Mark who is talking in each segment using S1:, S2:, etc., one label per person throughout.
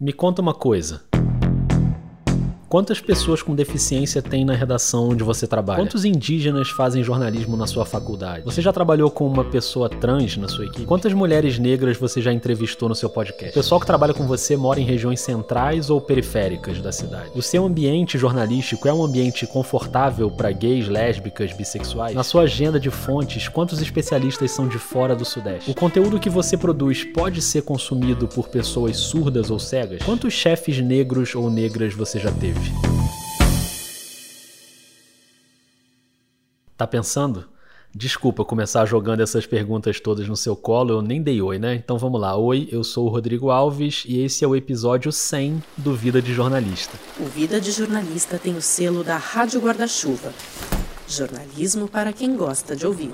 S1: Me conta uma coisa. Quantas pessoas com deficiência tem na redação onde você trabalha? Quantos indígenas fazem jornalismo na sua faculdade? Você já trabalhou com uma pessoa trans na sua equipe? Quantas mulheres negras você já entrevistou no seu podcast? O pessoal que trabalha com você mora em regiões centrais ou periféricas da cidade? O seu ambiente jornalístico é um ambiente confortável para gays, lésbicas, bissexuais? Na sua agenda de fontes, quantos especialistas são de fora do Sudeste? O conteúdo que você produz pode ser consumido por pessoas surdas ou cegas? Quantos chefes negros ou negras você já teve? Tá pensando? Desculpa começar jogando essas perguntas todas no seu colo, eu nem dei oi, né? Então vamos lá. Oi, eu sou o Rodrigo Alves e esse é o episódio 100 do Vida de Jornalista.
S2: O Vida de Jornalista tem o selo da Rádio Guarda-Chuva. Jornalismo para quem gosta de ouvir.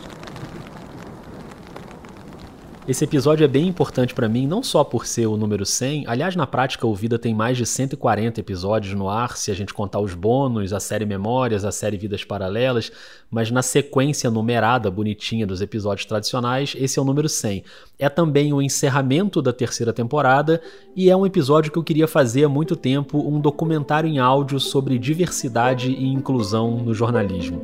S1: Esse episódio é bem importante para mim, não só por ser o número 100, aliás, na prática, o Vida tem mais de 140 episódios no ar, se a gente contar os bônus, a série Memórias, a série Vidas Paralelas, mas na sequência numerada bonitinha dos episódios tradicionais, esse é o número 100. É também o encerramento da terceira temporada e é um episódio que eu queria fazer há muito tempo, um documentário em áudio sobre diversidade e inclusão no jornalismo.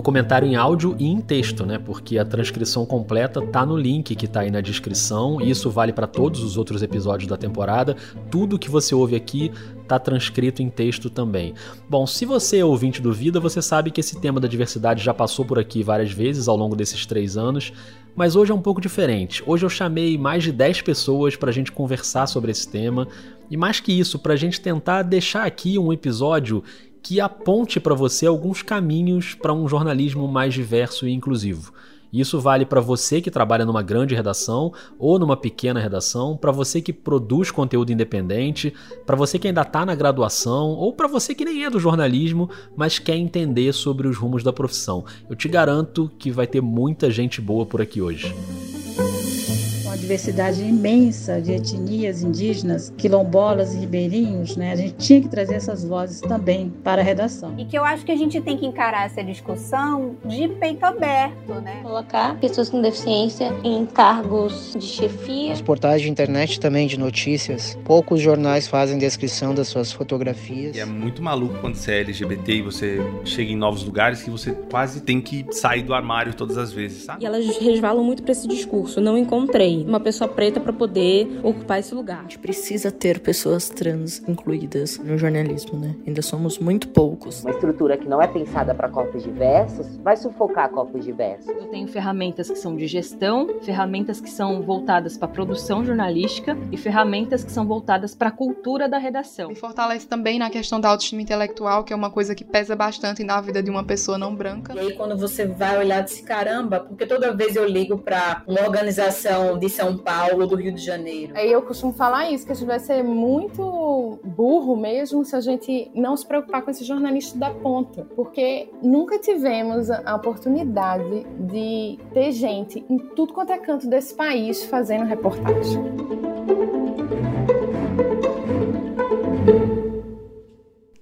S1: Documentário em áudio e em texto, né? Porque a transcrição completa tá no link que tá aí na descrição, e isso vale para todos os outros episódios da temporada. Tudo que você ouve aqui tá transcrito em texto também. Bom, se você é ouvinte do Vida, você sabe que esse tema da diversidade já passou por aqui várias vezes ao longo desses três anos, mas hoje é um pouco diferente. Hoje eu chamei mais de 10 pessoas para a gente conversar sobre esse tema, e mais que isso, para a gente tentar deixar aqui um episódio que aponte para você alguns caminhos para um jornalismo mais diverso e inclusivo. Isso vale para você que trabalha numa grande redação ou numa pequena redação, para você que produz conteúdo independente, para você que ainda está na graduação ou para você que nem é do jornalismo, mas quer entender sobre os rumos da profissão. Eu te garanto que vai ter muita gente boa por aqui hoje
S3: diversidade imensa de etnias indígenas, quilombolas e ribeirinhos, né? A gente tinha que trazer essas vozes também para a redação.
S4: E que eu acho que a gente tem que encarar essa discussão de peito aberto, né?
S5: Colocar pessoas com deficiência em cargos de chefia.
S6: Os portais de internet também de notícias. Poucos jornais fazem descrição das suas fotografias.
S7: E é muito maluco quando você é LGBT e você chega em novos lugares que você quase tem que sair do armário todas as vezes, sabe?
S8: E elas resvalam muito para esse discurso. Não encontrei uma pessoa preta para poder ocupar esse lugar. A
S9: gente precisa ter pessoas trans incluídas no jornalismo, né? Ainda somos muito poucos.
S10: Uma estrutura que não é pensada para corpos diversos vai sufocar corpos diversos.
S11: Eu tenho ferramentas que são de gestão, ferramentas que são voltadas para produção jornalística e ferramentas que são voltadas para a cultura da redação.
S12: Me fortalece também na questão da autoestima intelectual, que é uma coisa que pesa bastante na vida de uma pessoa não branca.
S13: E aí quando você vai olhar desse caramba, porque toda vez eu ligo para uma organização de são Paulo, do Rio de Janeiro.
S14: Aí eu costumo falar isso, que a gente vai ser muito burro mesmo se a gente não se preocupar com esse jornalista da ponta, porque nunca tivemos a oportunidade de ter gente em tudo quanto é canto desse país fazendo reportagem.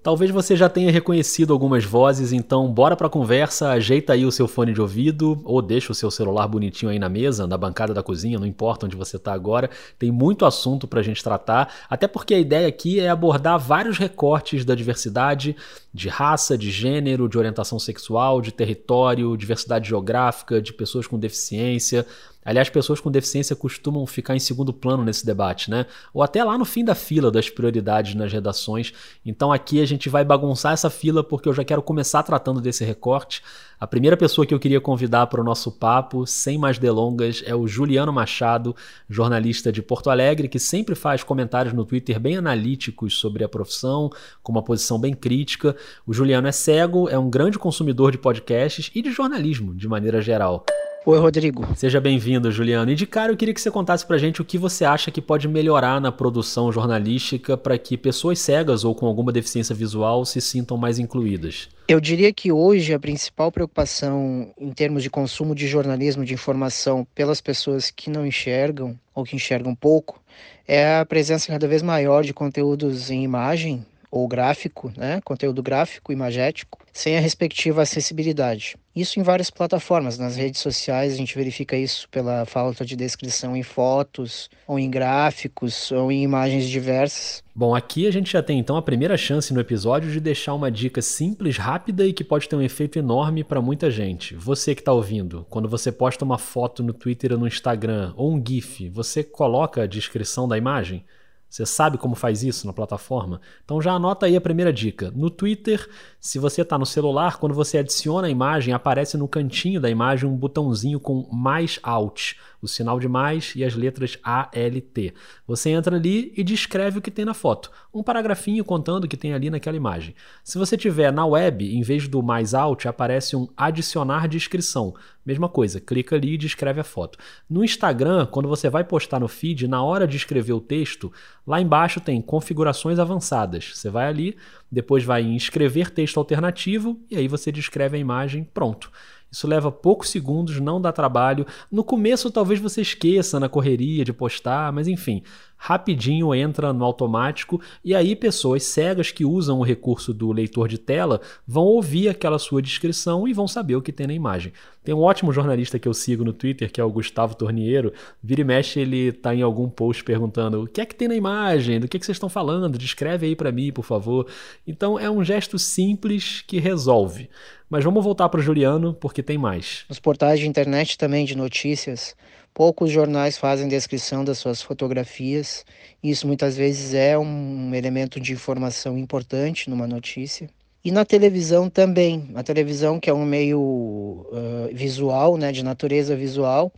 S1: Talvez você já tenha reconhecido algumas vozes, então bora pra conversa, ajeita aí o seu fone de ouvido ou deixa o seu celular bonitinho aí na mesa, na bancada da cozinha, não importa onde você está agora. Tem muito assunto pra gente tratar, até porque a ideia aqui é abordar vários recortes da diversidade, de raça, de gênero, de orientação sexual, de território, diversidade geográfica, de pessoas com deficiência. Aliás, pessoas com deficiência costumam ficar em segundo plano nesse debate, né? Ou até lá no fim da fila das prioridades nas redações. Então aqui a gente vai bagunçar essa fila porque eu já quero começar tratando desse recorte. A primeira pessoa que eu queria convidar para o nosso papo, sem mais delongas, é o Juliano Machado, jornalista de Porto Alegre, que sempre faz comentários no Twitter bem analíticos sobre a profissão, com uma posição bem crítica. O Juliano é cego, é um grande consumidor de podcasts e de jornalismo, de maneira geral.
S6: Oi, Rodrigo.
S1: Seja bem-vindo, Juliano. E de cara, eu queria que você contasse pra gente o que você acha que pode melhorar na produção jornalística para que pessoas cegas ou com alguma deficiência visual se sintam mais incluídas.
S6: Eu diria que hoje a principal preocupação em termos de consumo de jornalismo de informação pelas pessoas que não enxergam ou que enxergam pouco é a presença cada vez maior de conteúdos em imagem ou gráfico, né, conteúdo gráfico, imagético, sem a respectiva acessibilidade. Isso em várias plataformas, nas redes sociais a gente verifica isso pela falta de descrição em fotos, ou em gráficos, ou em imagens diversas.
S1: Bom, aqui a gente já tem então a primeira chance no episódio de deixar uma dica simples, rápida e que pode ter um efeito enorme para muita gente. Você que está ouvindo, quando você posta uma foto no Twitter ou no Instagram ou um GIF, você coloca a descrição da imagem? Você sabe como faz isso na plataforma? Então já anota aí a primeira dica. No Twitter, se você está no celular, quando você adiciona a imagem, aparece no cantinho da imagem um botãozinho com mais alt o sinal de mais e as letras ALT. Você entra ali e descreve o que tem na foto. Um paragrafinho contando o que tem ali naquela imagem. Se você tiver na web, em vez do mais alt, aparece um adicionar descrição. Mesma coisa, clica ali e descreve a foto. No Instagram, quando você vai postar no feed, na hora de escrever o texto, lá embaixo tem configurações avançadas. Você vai ali, depois vai em escrever texto alternativo e aí você descreve a imagem, pronto. Isso leva poucos segundos, não dá trabalho. No começo talvez você esqueça na correria de postar, mas enfim, rapidinho entra no automático e aí pessoas cegas que usam o recurso do leitor de tela vão ouvir aquela sua descrição e vão saber o que tem na imagem. Tem um ótimo jornalista que eu sigo no Twitter, que é o Gustavo Torniero. Vira e mexe, ele tá em algum post perguntando o que é que tem na imagem, do que, é que vocês estão falando, descreve aí para mim, por favor. Então é um gesto simples que resolve. Mas vamos voltar para o Juliano, porque tem mais.
S6: Nos portais de internet também de notícias, Poucos jornais fazem descrição das suas fotografias. Isso muitas vezes é um elemento de informação importante numa notícia. E na televisão também. A televisão, que é um meio uh, visual, né, de natureza visual,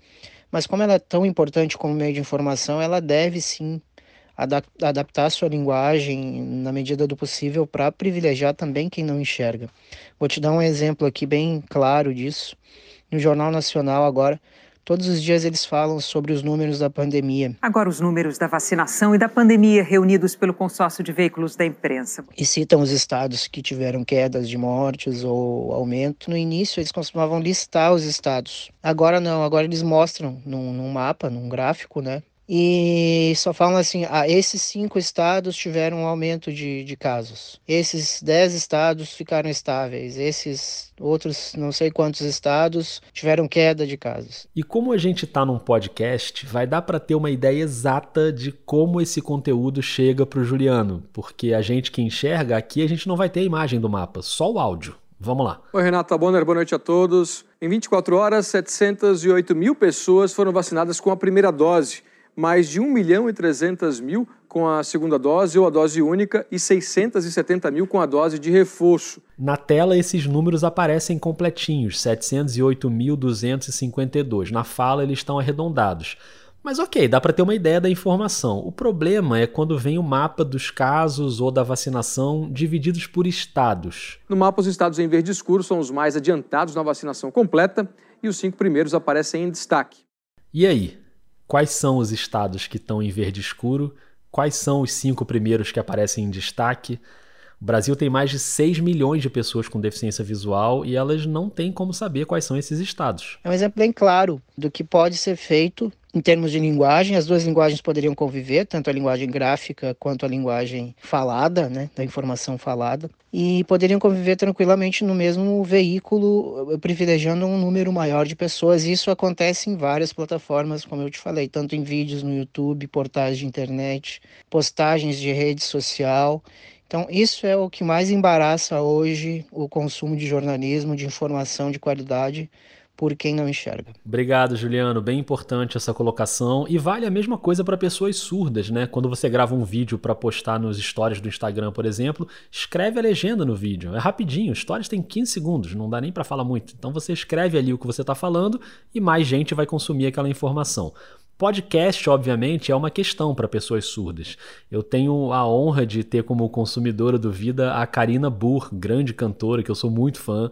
S6: mas como ela é tão importante como meio de informação, ela deve sim adaptar a sua linguagem na medida do possível para privilegiar também quem não enxerga. Vou te dar um exemplo aqui bem claro disso. No Jornal Nacional agora Todos os dias eles falam sobre os números da pandemia.
S15: Agora, os números da vacinação e da pandemia reunidos pelo consórcio de veículos da imprensa.
S6: E citam os estados que tiveram quedas de mortes ou aumento. No início, eles costumavam listar os estados. Agora não, agora eles mostram num, num mapa, num gráfico, né? E só falam assim: ah, esses cinco estados tiveram um aumento de, de casos, esses dez estados ficaram estáveis, esses outros não sei quantos estados tiveram queda de casos.
S1: E como a gente está num podcast, vai dar para ter uma ideia exata de como esse conteúdo chega para o Juliano, porque a gente que enxerga aqui, a gente não vai ter a imagem do mapa, só o áudio. Vamos lá.
S16: Oi, Renata Bonner, boa noite a todos. Em 24 horas, 708 mil pessoas foram vacinadas com a primeira dose mais de 1 milhão e 300 mil com a segunda dose ou a dose única e 670 mil com a dose de reforço.
S1: Na tela, esses números aparecem completinhos, 708.252. Na fala, eles estão arredondados. Mas ok, dá para ter uma ideia da informação. O problema é quando vem o mapa dos casos ou da vacinação divididos por estados.
S16: No mapa, os estados em verde escuro são os mais adiantados na vacinação completa e os cinco primeiros aparecem em destaque.
S1: E aí? Quais são os estados que estão em verde escuro, quais são os cinco primeiros que aparecem em destaque. O Brasil tem mais de 6 milhões de pessoas com deficiência visual e elas não têm como saber quais são esses estados.
S6: É um exemplo bem claro do que pode ser feito em termos de linguagem, as duas linguagens poderiam conviver, tanto a linguagem gráfica quanto a linguagem falada, né, da informação falada, e poderiam conviver tranquilamente no mesmo veículo, privilegiando um número maior de pessoas. Isso acontece em várias plataformas, como eu te falei, tanto em vídeos no YouTube, portais de internet, postagens de rede social. Então, isso é o que mais embaraça hoje o consumo de jornalismo, de informação de qualidade por quem não enxerga.
S1: Obrigado, Juliano. Bem importante essa colocação. E vale a mesma coisa para pessoas surdas, né? Quando você grava um vídeo para postar nos stories do Instagram, por exemplo, escreve a legenda no vídeo. É rapidinho, stories tem 15 segundos, não dá nem para falar muito. Então você escreve ali o que você está falando e mais gente vai consumir aquela informação. Podcast, obviamente, é uma questão para pessoas surdas. Eu tenho a honra de ter como consumidora do Vida a Karina Burr, grande cantora que eu sou muito fã.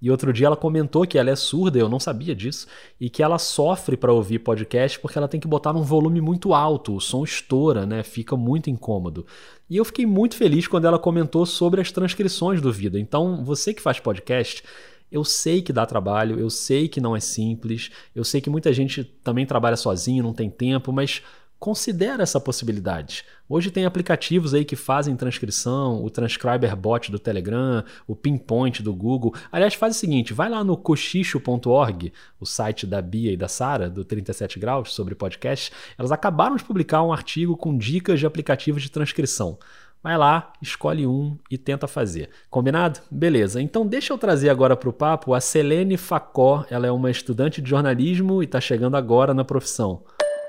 S1: E outro dia ela comentou que ela é surda, eu não sabia disso, e que ela sofre para ouvir podcast porque ela tem que botar num volume muito alto, o som estoura, né? Fica muito incômodo. E eu fiquei muito feliz quando ela comentou sobre as transcrições do Vida. Então, você que faz podcast, eu sei que dá trabalho, eu sei que não é simples, eu sei que muita gente também trabalha sozinho, não tem tempo, mas considera essa possibilidade. Hoje tem aplicativos aí que fazem transcrição, o Transcriber Bot do Telegram, o Pinpoint do Google. Aliás, faz o seguinte, vai lá no cochicho.org, o site da Bia e da Sara, do 37 Graus, sobre podcast. Elas acabaram de publicar um artigo com dicas de aplicativos de transcrição. Vai lá, escolhe um e tenta fazer. Combinado? Beleza. Então deixa eu trazer agora para o papo a Selene Facó. Ela é uma estudante de jornalismo e está chegando agora na profissão.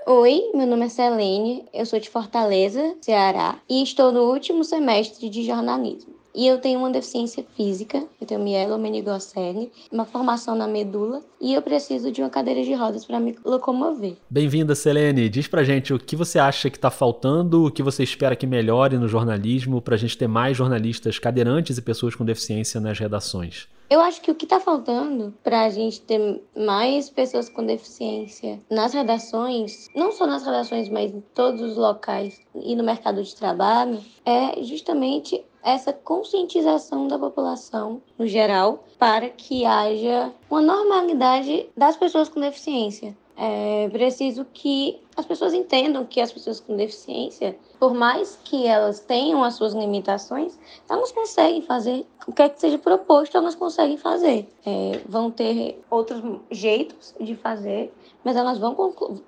S5: Oi, meu nome é Selene, eu sou de Fortaleza, Ceará, e estou no último semestre de jornalismo. E eu tenho uma deficiência física, eu tenho mielomeningocele, uma formação na medula e eu preciso de uma cadeira de rodas para me locomover.
S1: Bem-vinda, Selene. Diz pra gente o que você acha que está faltando, o que você espera que melhore no jornalismo para a gente ter mais jornalistas cadeirantes e pessoas com deficiência nas redações.
S5: Eu acho que o que está faltando para a gente ter mais pessoas com deficiência nas redações, não só nas redações, mas em todos os locais e no mercado de trabalho, é justamente essa conscientização da população no geral para que haja uma normalidade das pessoas com deficiência. É preciso que as pessoas entendam que as pessoas com deficiência, por mais que elas tenham as suas limitações, elas conseguem fazer o que é que seja proposto, elas conseguem fazer. É, vão ter outros jeitos de fazer, mas elas vão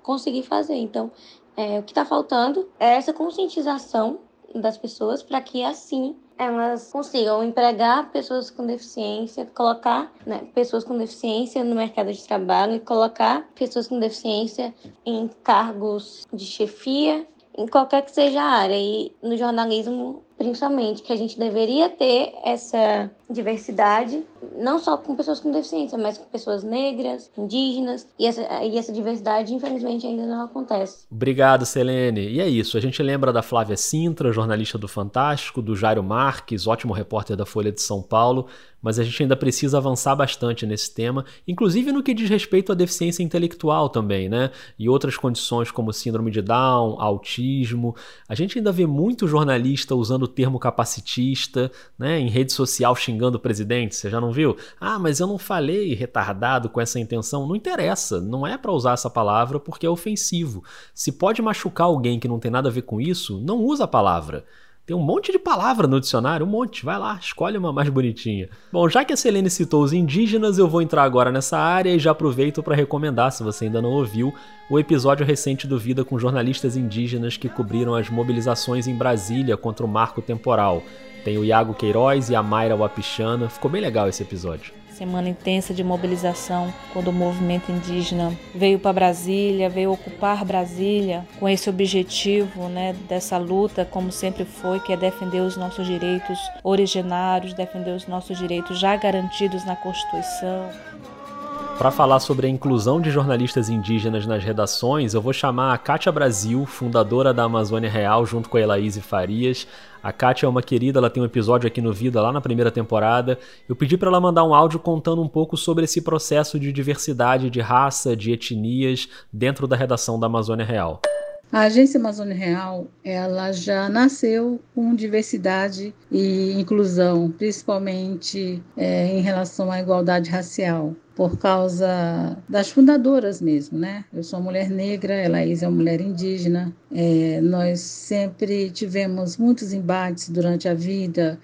S5: conseguir fazer. Então, é, o que está faltando é essa conscientização das pessoas para que assim elas consigam empregar pessoas com deficiência, colocar né, pessoas com deficiência no mercado de trabalho e colocar pessoas com deficiência em cargos de chefia, em qualquer que seja a área. E no jornalismo principalmente, que a gente deveria ter essa diversidade, não só com pessoas com deficiência, mas com pessoas negras, indígenas, e essa, e essa diversidade, infelizmente, ainda não acontece.
S1: Obrigado, Selene. E é isso, a gente lembra da Flávia Sintra, jornalista do Fantástico, do Jairo Marques, ótimo repórter da Folha de São Paulo, mas a gente ainda precisa avançar bastante nesse tema, inclusive no que diz respeito à deficiência intelectual também, né? E outras condições como síndrome de Down, autismo. A gente ainda vê muito jornalista usando termo capacitista, né, em rede social xingando o presidente, você já não viu? Ah, mas eu não falei retardado com essa intenção. Não interessa, não é para usar essa palavra porque é ofensivo. Se pode machucar alguém que não tem nada a ver com isso, não usa a palavra. Tem um monte de palavra no dicionário, um monte. Vai lá, escolhe uma mais bonitinha. Bom, já que a Selene citou os indígenas, eu vou entrar agora nessa área e já aproveito para recomendar, se você ainda não ouviu, o episódio recente do Vida com jornalistas indígenas que cobriram as mobilizações em Brasília contra o marco temporal. Tem o Iago Queiroz e a Mayra Wapichana. Ficou bem legal esse episódio
S17: semana intensa de mobilização, quando o movimento indígena veio para Brasília, veio ocupar Brasília com esse objetivo, né, dessa luta, como sempre foi, que é defender os nossos direitos originários, defender os nossos direitos já garantidos na Constituição.
S1: Para falar sobre a inclusão de jornalistas indígenas nas redações, eu vou chamar a Kátia Brasil, fundadora da Amazônia Real, junto com a Elaíse Farias. A Kátia é uma querida, ela tem um episódio aqui no Vida lá na primeira temporada. Eu pedi para ela mandar um áudio contando um pouco sobre esse processo de diversidade de raça, de etnias dentro da redação da Amazônia Real.
S3: A Agência Amazônia Real, ela já nasceu com diversidade e inclusão, principalmente é, em relação à igualdade racial por causa das fundadoras mesmo, né? Eu sou mulher negra, Elaís é uma mulher indígena. É, nós sempre tivemos muitos embates durante a vida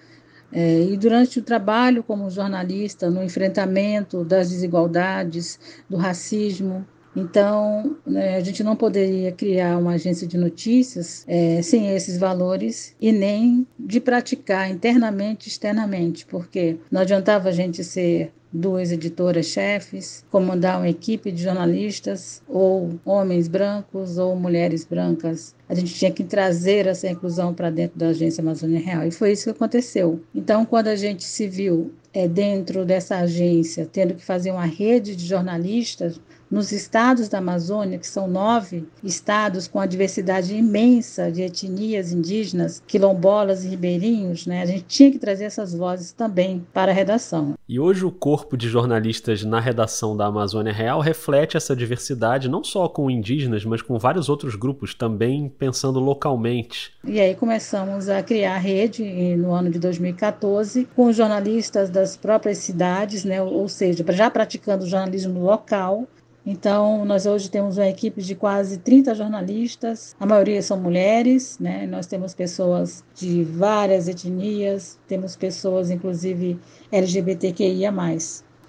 S3: é, e durante o trabalho como jornalista no enfrentamento das desigualdades, do racismo. Então, né, a gente não poderia criar uma agência de notícias é, sem esses valores e nem de praticar internamente e externamente, porque não adiantava a gente ser duas editoras-chefes, comandar uma equipe de jornalistas, ou homens brancos ou mulheres brancas. A gente tinha que trazer essa inclusão para dentro da Agência Amazônia Real, e foi isso que aconteceu. Então, quando a gente se viu é, dentro dessa agência, tendo que fazer uma rede de jornalistas, nos estados da Amazônia, que são nove estados com a diversidade imensa de etnias indígenas, quilombolas e ribeirinhos, né, a gente tinha que trazer essas vozes também para a redação.
S1: E hoje o corpo de jornalistas na redação da Amazônia Real reflete essa diversidade, não só com indígenas, mas com vários outros grupos, também pensando localmente.
S3: E aí começamos a criar a rede no ano de 2014 com jornalistas das próprias cidades, né, ou seja, já praticando jornalismo local, Então, nós hoje temos uma equipe de quase 30 jornalistas, a maioria são mulheres, né? Nós temos pessoas de várias etnias, temos pessoas, inclusive, LGBTQIA.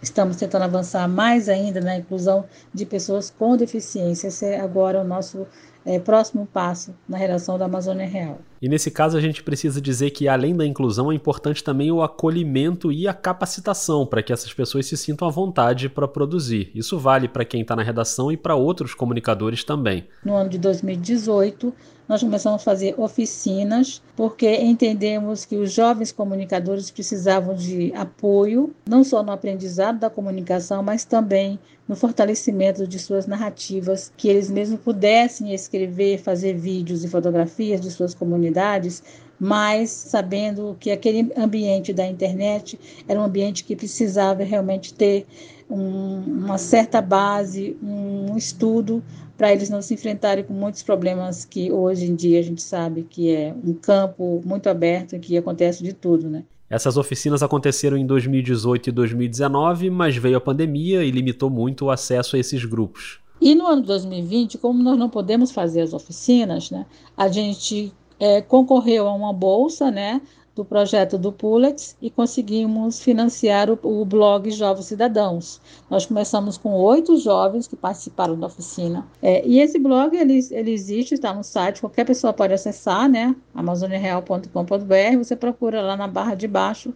S3: Estamos tentando avançar mais ainda na inclusão de pessoas com deficiência. Esse é agora o nosso é, próximo passo na relação da Amazônia Real.
S1: E nesse caso a gente precisa dizer que além da inclusão é importante também o acolhimento e a capacitação para que essas pessoas se sintam à vontade para produzir. Isso vale para quem está na redação e para outros comunicadores também.
S3: No ano de 2018 nós começamos a fazer oficinas, porque entendemos que os jovens comunicadores precisavam de apoio, não só no aprendizado da comunicação, mas também no fortalecimento de suas narrativas, que eles mesmos pudessem escrever, fazer vídeos e fotografias de suas comunidades, mas sabendo que aquele ambiente da internet era um ambiente que precisava realmente ter um, uma certa base, um estudo para eles não se enfrentarem com muitos problemas que hoje em dia a gente sabe que é um campo muito aberto em que acontece de tudo, né?
S1: Essas oficinas aconteceram em 2018 e 2019, mas veio a pandemia e limitou muito o acesso a esses grupos.
S3: E no ano 2020, como nós não podemos fazer as oficinas, né, a gente é, concorreu a uma bolsa, né, do projeto do Pulex e conseguimos financiar o, o, blog Jovens Cidadãos. Nós começamos com oito jovens que participaram da oficina. É, e esse blog ele, ele existe, está no site, qualquer pessoa pode acessar, né? amazoniareal.com.br. Você procura lá na barra de baixo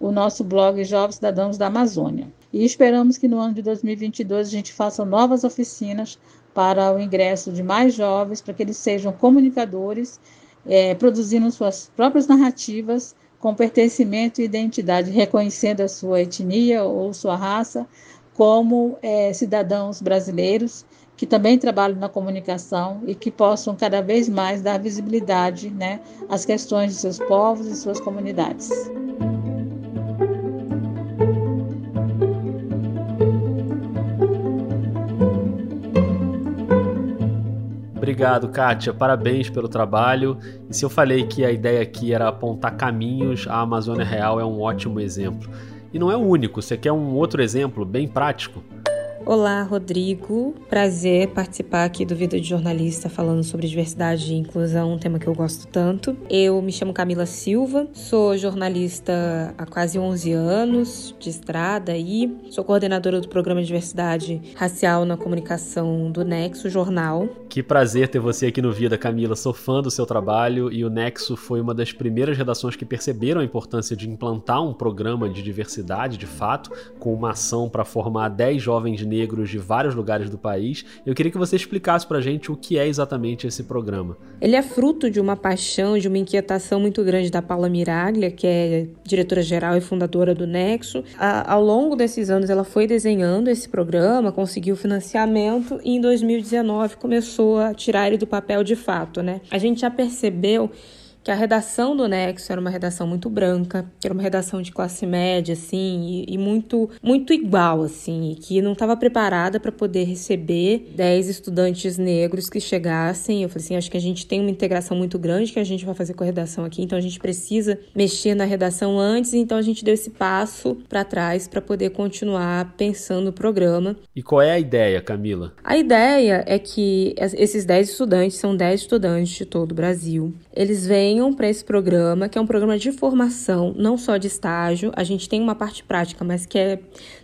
S3: o nosso blog Jovens Cidadãos da Amazônia. E esperamos que no ano de 2022 a gente faça novas oficinas para o ingresso de mais jovens, para que eles sejam comunicadores é, produzindo suas próprias narrativas com pertencimento e identidade, reconhecendo a sua etnia ou sua raça como é, cidadãos brasileiros que também trabalham na comunicação e que possam cada vez mais dar visibilidade né, às questões de seus povos e suas comunidades.
S1: Obrigado, Kátia. Parabéns pelo trabalho. E se eu falei que a ideia aqui era apontar caminhos, a Amazônia Real é um ótimo exemplo. E não é o único. Você quer um outro exemplo bem prático?
S8: Olá, Rodrigo. Prazer participar aqui do Vida de Jornalista falando sobre diversidade e inclusão, um tema que eu gosto tanto. Eu me chamo Camila Silva, sou jornalista há quase 11 anos, de estrada e sou coordenadora do programa de diversidade racial na comunicação do Nexo Jornal.
S1: Que prazer ter você aqui no Vida, Camila. Sou fã do seu trabalho e o Nexo foi uma das primeiras redações que perceberam a importância de implantar um programa de diversidade, de fato, com uma ação para formar 10 jovens negros negros de vários lugares do país. Eu queria que você explicasse pra gente o que é exatamente esse programa.
S8: Ele é fruto de uma paixão, de uma inquietação muito grande da Paula Miraglia, que é diretora-geral e fundadora do Nexo. A, ao longo desses anos, ela foi desenhando esse programa, conseguiu financiamento e em 2019 começou a tirar ele do papel de fato, né? A gente já percebeu que a redação do Nexo era uma redação muito branca, que era uma redação de classe média, assim, e, e muito, muito igual, assim, e que não estava preparada para poder receber 10 estudantes negros que chegassem. Eu falei assim, acho que a gente tem uma integração muito grande que a gente vai fazer com a redação aqui, então a gente precisa mexer na redação antes, então a gente deu esse passo para trás para poder continuar pensando o programa.
S1: E qual é a ideia, Camila?
S8: A ideia é que esses 10 estudantes são 10 estudantes de todo o Brasil. Eles vêm venham para esse programa, que é um programa de formação, não só de estágio. A gente tem uma parte prática, mas que é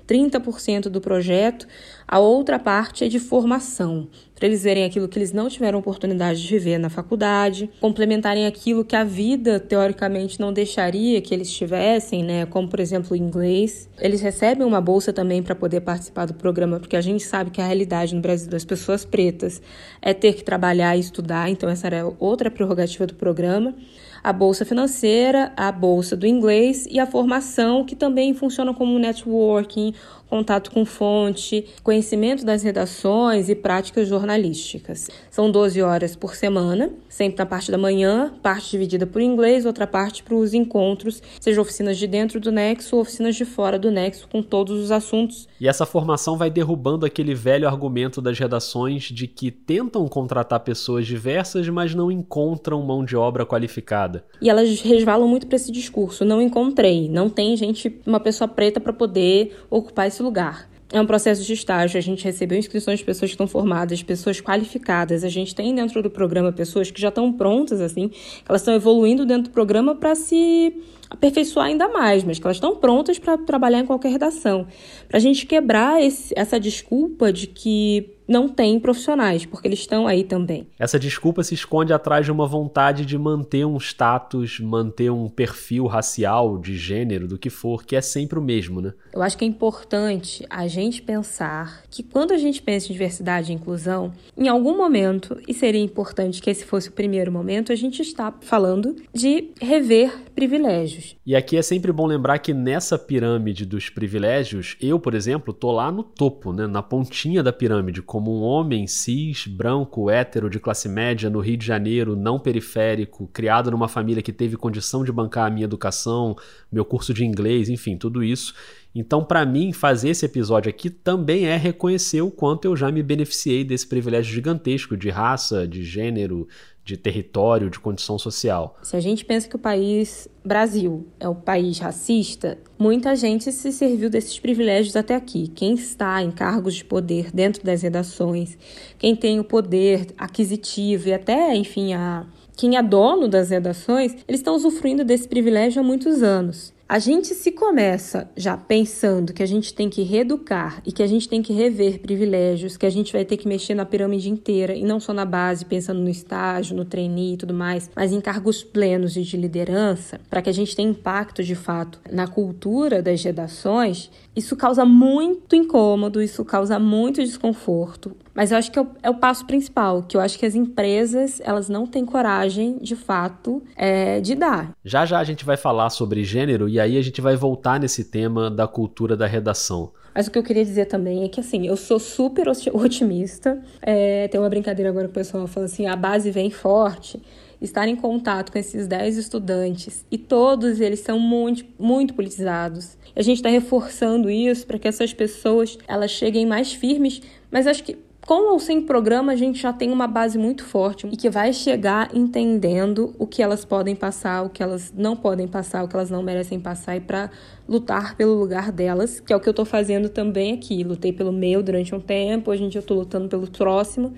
S8: 30% do projeto. A outra parte é de formação, para eles verem aquilo que eles não tiveram oportunidade de viver na faculdade, complementarem aquilo que a vida teoricamente não deixaria que eles tivessem, né? Como por exemplo o inglês. Eles recebem uma bolsa também para poder participar do programa, porque a gente sabe que a realidade no Brasil das pessoas pretas é ter que trabalhar e estudar, então essa era outra prerrogativa do programa a bolsa financeira, a bolsa do inglês e a formação, que também funciona como networking, contato com fonte, conhecimento das redações e práticas jornalísticas. São 12 horas por semana, sempre na parte da manhã, parte dividida por inglês, outra parte para os encontros, seja oficinas de dentro do Nexo ou oficinas de fora do Nexo, com todos os assuntos.
S1: E essa formação vai derrubando aquele velho argumento das redações de que tentam contratar pessoas diversas, mas não encontram mão de obra qualificada.
S8: E elas resvalam muito para esse discurso: não encontrei, não tem gente, uma pessoa preta para poder ocupar esse lugar. é um processo de estágio. A gente recebeu inscrições de pessoas que estão formadas, pessoas qualificadas. A gente tem dentro do programa pessoas que já estão prontas, assim, elas estão evoluindo dentro do programa para se aperfeiçoar ainda mais, mas que elas estão prontas para trabalhar em qualquer redação. Para a gente quebrar esse, essa desculpa de que não tem profissionais, porque eles estão aí também.
S1: Essa desculpa se esconde atrás de uma vontade de manter um status, manter um perfil racial, de gênero, do que for, que é sempre o mesmo, né?
S8: Eu acho que é importante a gente pensar que quando a gente pensa em diversidade e inclusão, em algum momento, e seria importante que esse fosse o primeiro momento, a gente está falando de rever privilégios.
S1: E aqui é sempre bom lembrar que nessa pirâmide dos privilégios, eu, por exemplo, tô lá no topo, né, na pontinha da pirâmide, como um homem cis, branco, hétero, de classe média, no Rio de Janeiro, não periférico, criado numa família que teve condição de bancar a minha educação, meu curso de inglês, enfim, tudo isso. Então, para mim, fazer esse episódio aqui também é reconhecer o quanto eu já me beneficiei desse privilégio gigantesco de raça, de gênero, de território, de condição social.
S8: Se a gente pensa que o país Brasil é o país racista, muita gente se serviu desses privilégios até aqui. Quem está em cargos de poder dentro das redações, quem tem o poder aquisitivo e até, enfim, a quem é dono das redações, eles estão usufruindo desse privilégio há muitos anos. A gente se começa já pensando que a gente tem que reeducar e que a gente tem que rever privilégios, que a gente vai ter que mexer na pirâmide inteira e não só na base, pensando no estágio, no trainee e tudo mais, mas em cargos plenos e de liderança, para que a gente tenha impacto de fato na cultura das redações, isso causa muito incômodo, isso causa muito desconforto. Mas eu acho que é o, é o, passo principal, que eu acho que as empresas elas não têm coragem, de fato, é, de dar.
S1: Já já a gente vai falar sobre gênero e aí a gente vai voltar nesse tema da cultura da redação.
S8: Mas o que eu queria dizer também é que, assim, eu sou super otimista. É, tem uma brincadeira agora que o pessoal fala assim: a base vem forte. Estar em contato com esses 10 estudantes e todos eles são muito, muito politizados. A gente está reforçando isso para que essas pessoas elas cheguem mais firmes, mas acho que com ou sem programa, a gente já tem uma base muito forte e que vai chegar entendendo o que elas podem passar, o que elas não podem passar, o que elas não merecem passar e para lutar pelo lugar delas, que é o que eu estou fazendo também aqui. Lutei pelo meu durante um tempo, hoje em dia eu estou lutando pelo próximo.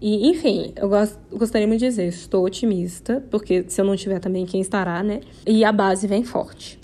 S8: E, enfim, eu gost, gostaria de dizer, estou otimista, porque se eu não tiver também, quem estará, né? E a base vem forte.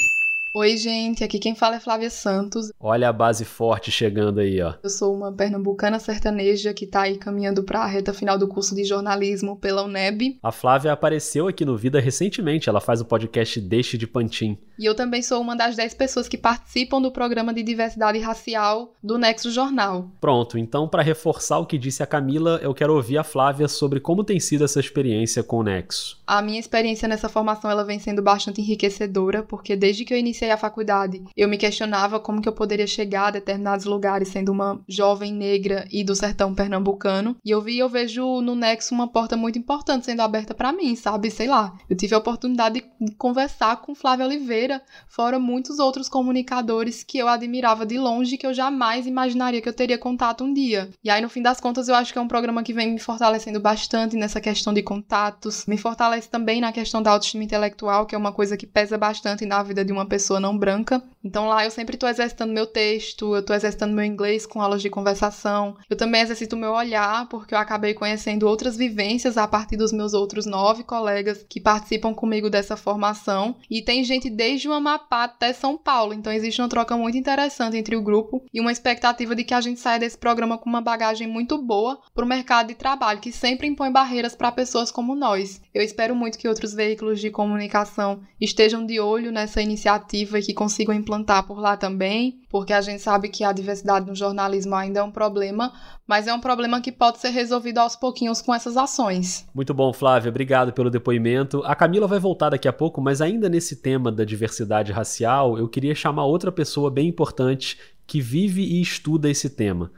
S12: Oi, gente, aqui quem fala é Flávia Santos.
S1: Olha a base forte chegando aí, ó.
S12: Eu sou uma pernambucana sertaneja que tá aí caminhando para a reta final do curso de jornalismo pela UNEB.
S1: A Flávia apareceu aqui no Vida recentemente, ela faz o podcast Deixe de Pantin.
S12: E eu também sou uma das 10 pessoas que participam do programa de diversidade racial do Nexo Jornal.
S1: Pronto, então para reforçar o que disse a Camila, eu quero ouvir a Flávia sobre como tem sido essa experiência com o Nexo.
S12: A minha experiência nessa formação ela vem sendo bastante enriquecedora, porque desde que eu iniciei a faculdade, eu me questionava como que eu poderia chegar a determinados lugares sendo uma jovem negra e do sertão pernambucano. E eu vi, eu vejo no Nexo uma porta muito importante sendo aberta para mim, sabe? Sei lá. Eu tive a oportunidade de conversar com Flávia Oliveira, fora muitos outros comunicadores que eu admirava de longe que eu jamais imaginaria que eu teria contato um dia. E aí no fim das contas eu acho que é um programa que vem me fortalecendo bastante nessa questão de contatos, me fortalece também na questão da autoestima intelectual, que é uma coisa que pesa bastante na vida de uma pessoa não branca. Então lá eu sempre estou exercitando meu texto, eu estou exercitando meu inglês com aulas de conversação. Eu também exercito meu olhar, porque eu acabei conhecendo outras vivências a partir dos meus outros nove colegas que participam comigo dessa formação. E tem gente desde o Amapá até São Paulo, então existe uma troca muito interessante entre o grupo e uma expectativa de que a gente saia desse programa com uma bagagem muito boa para o mercado de trabalho, que sempre impõe barreiras para pessoas como nós. Eu espero muito que outros veículos de comunicação estejam de olho nessa iniciativa e que consigam implantar por lá também, porque a gente sabe que a diversidade no jornalismo ainda é um problema, mas é um problema que pode ser resolvido aos pouquinhos com essas ações.
S1: Muito bom, Flávia, obrigado pelo depoimento. A Camila vai voltar daqui a pouco, mas ainda nesse tema da diversidade racial, eu queria chamar outra pessoa bem importante que vive e estuda esse tema.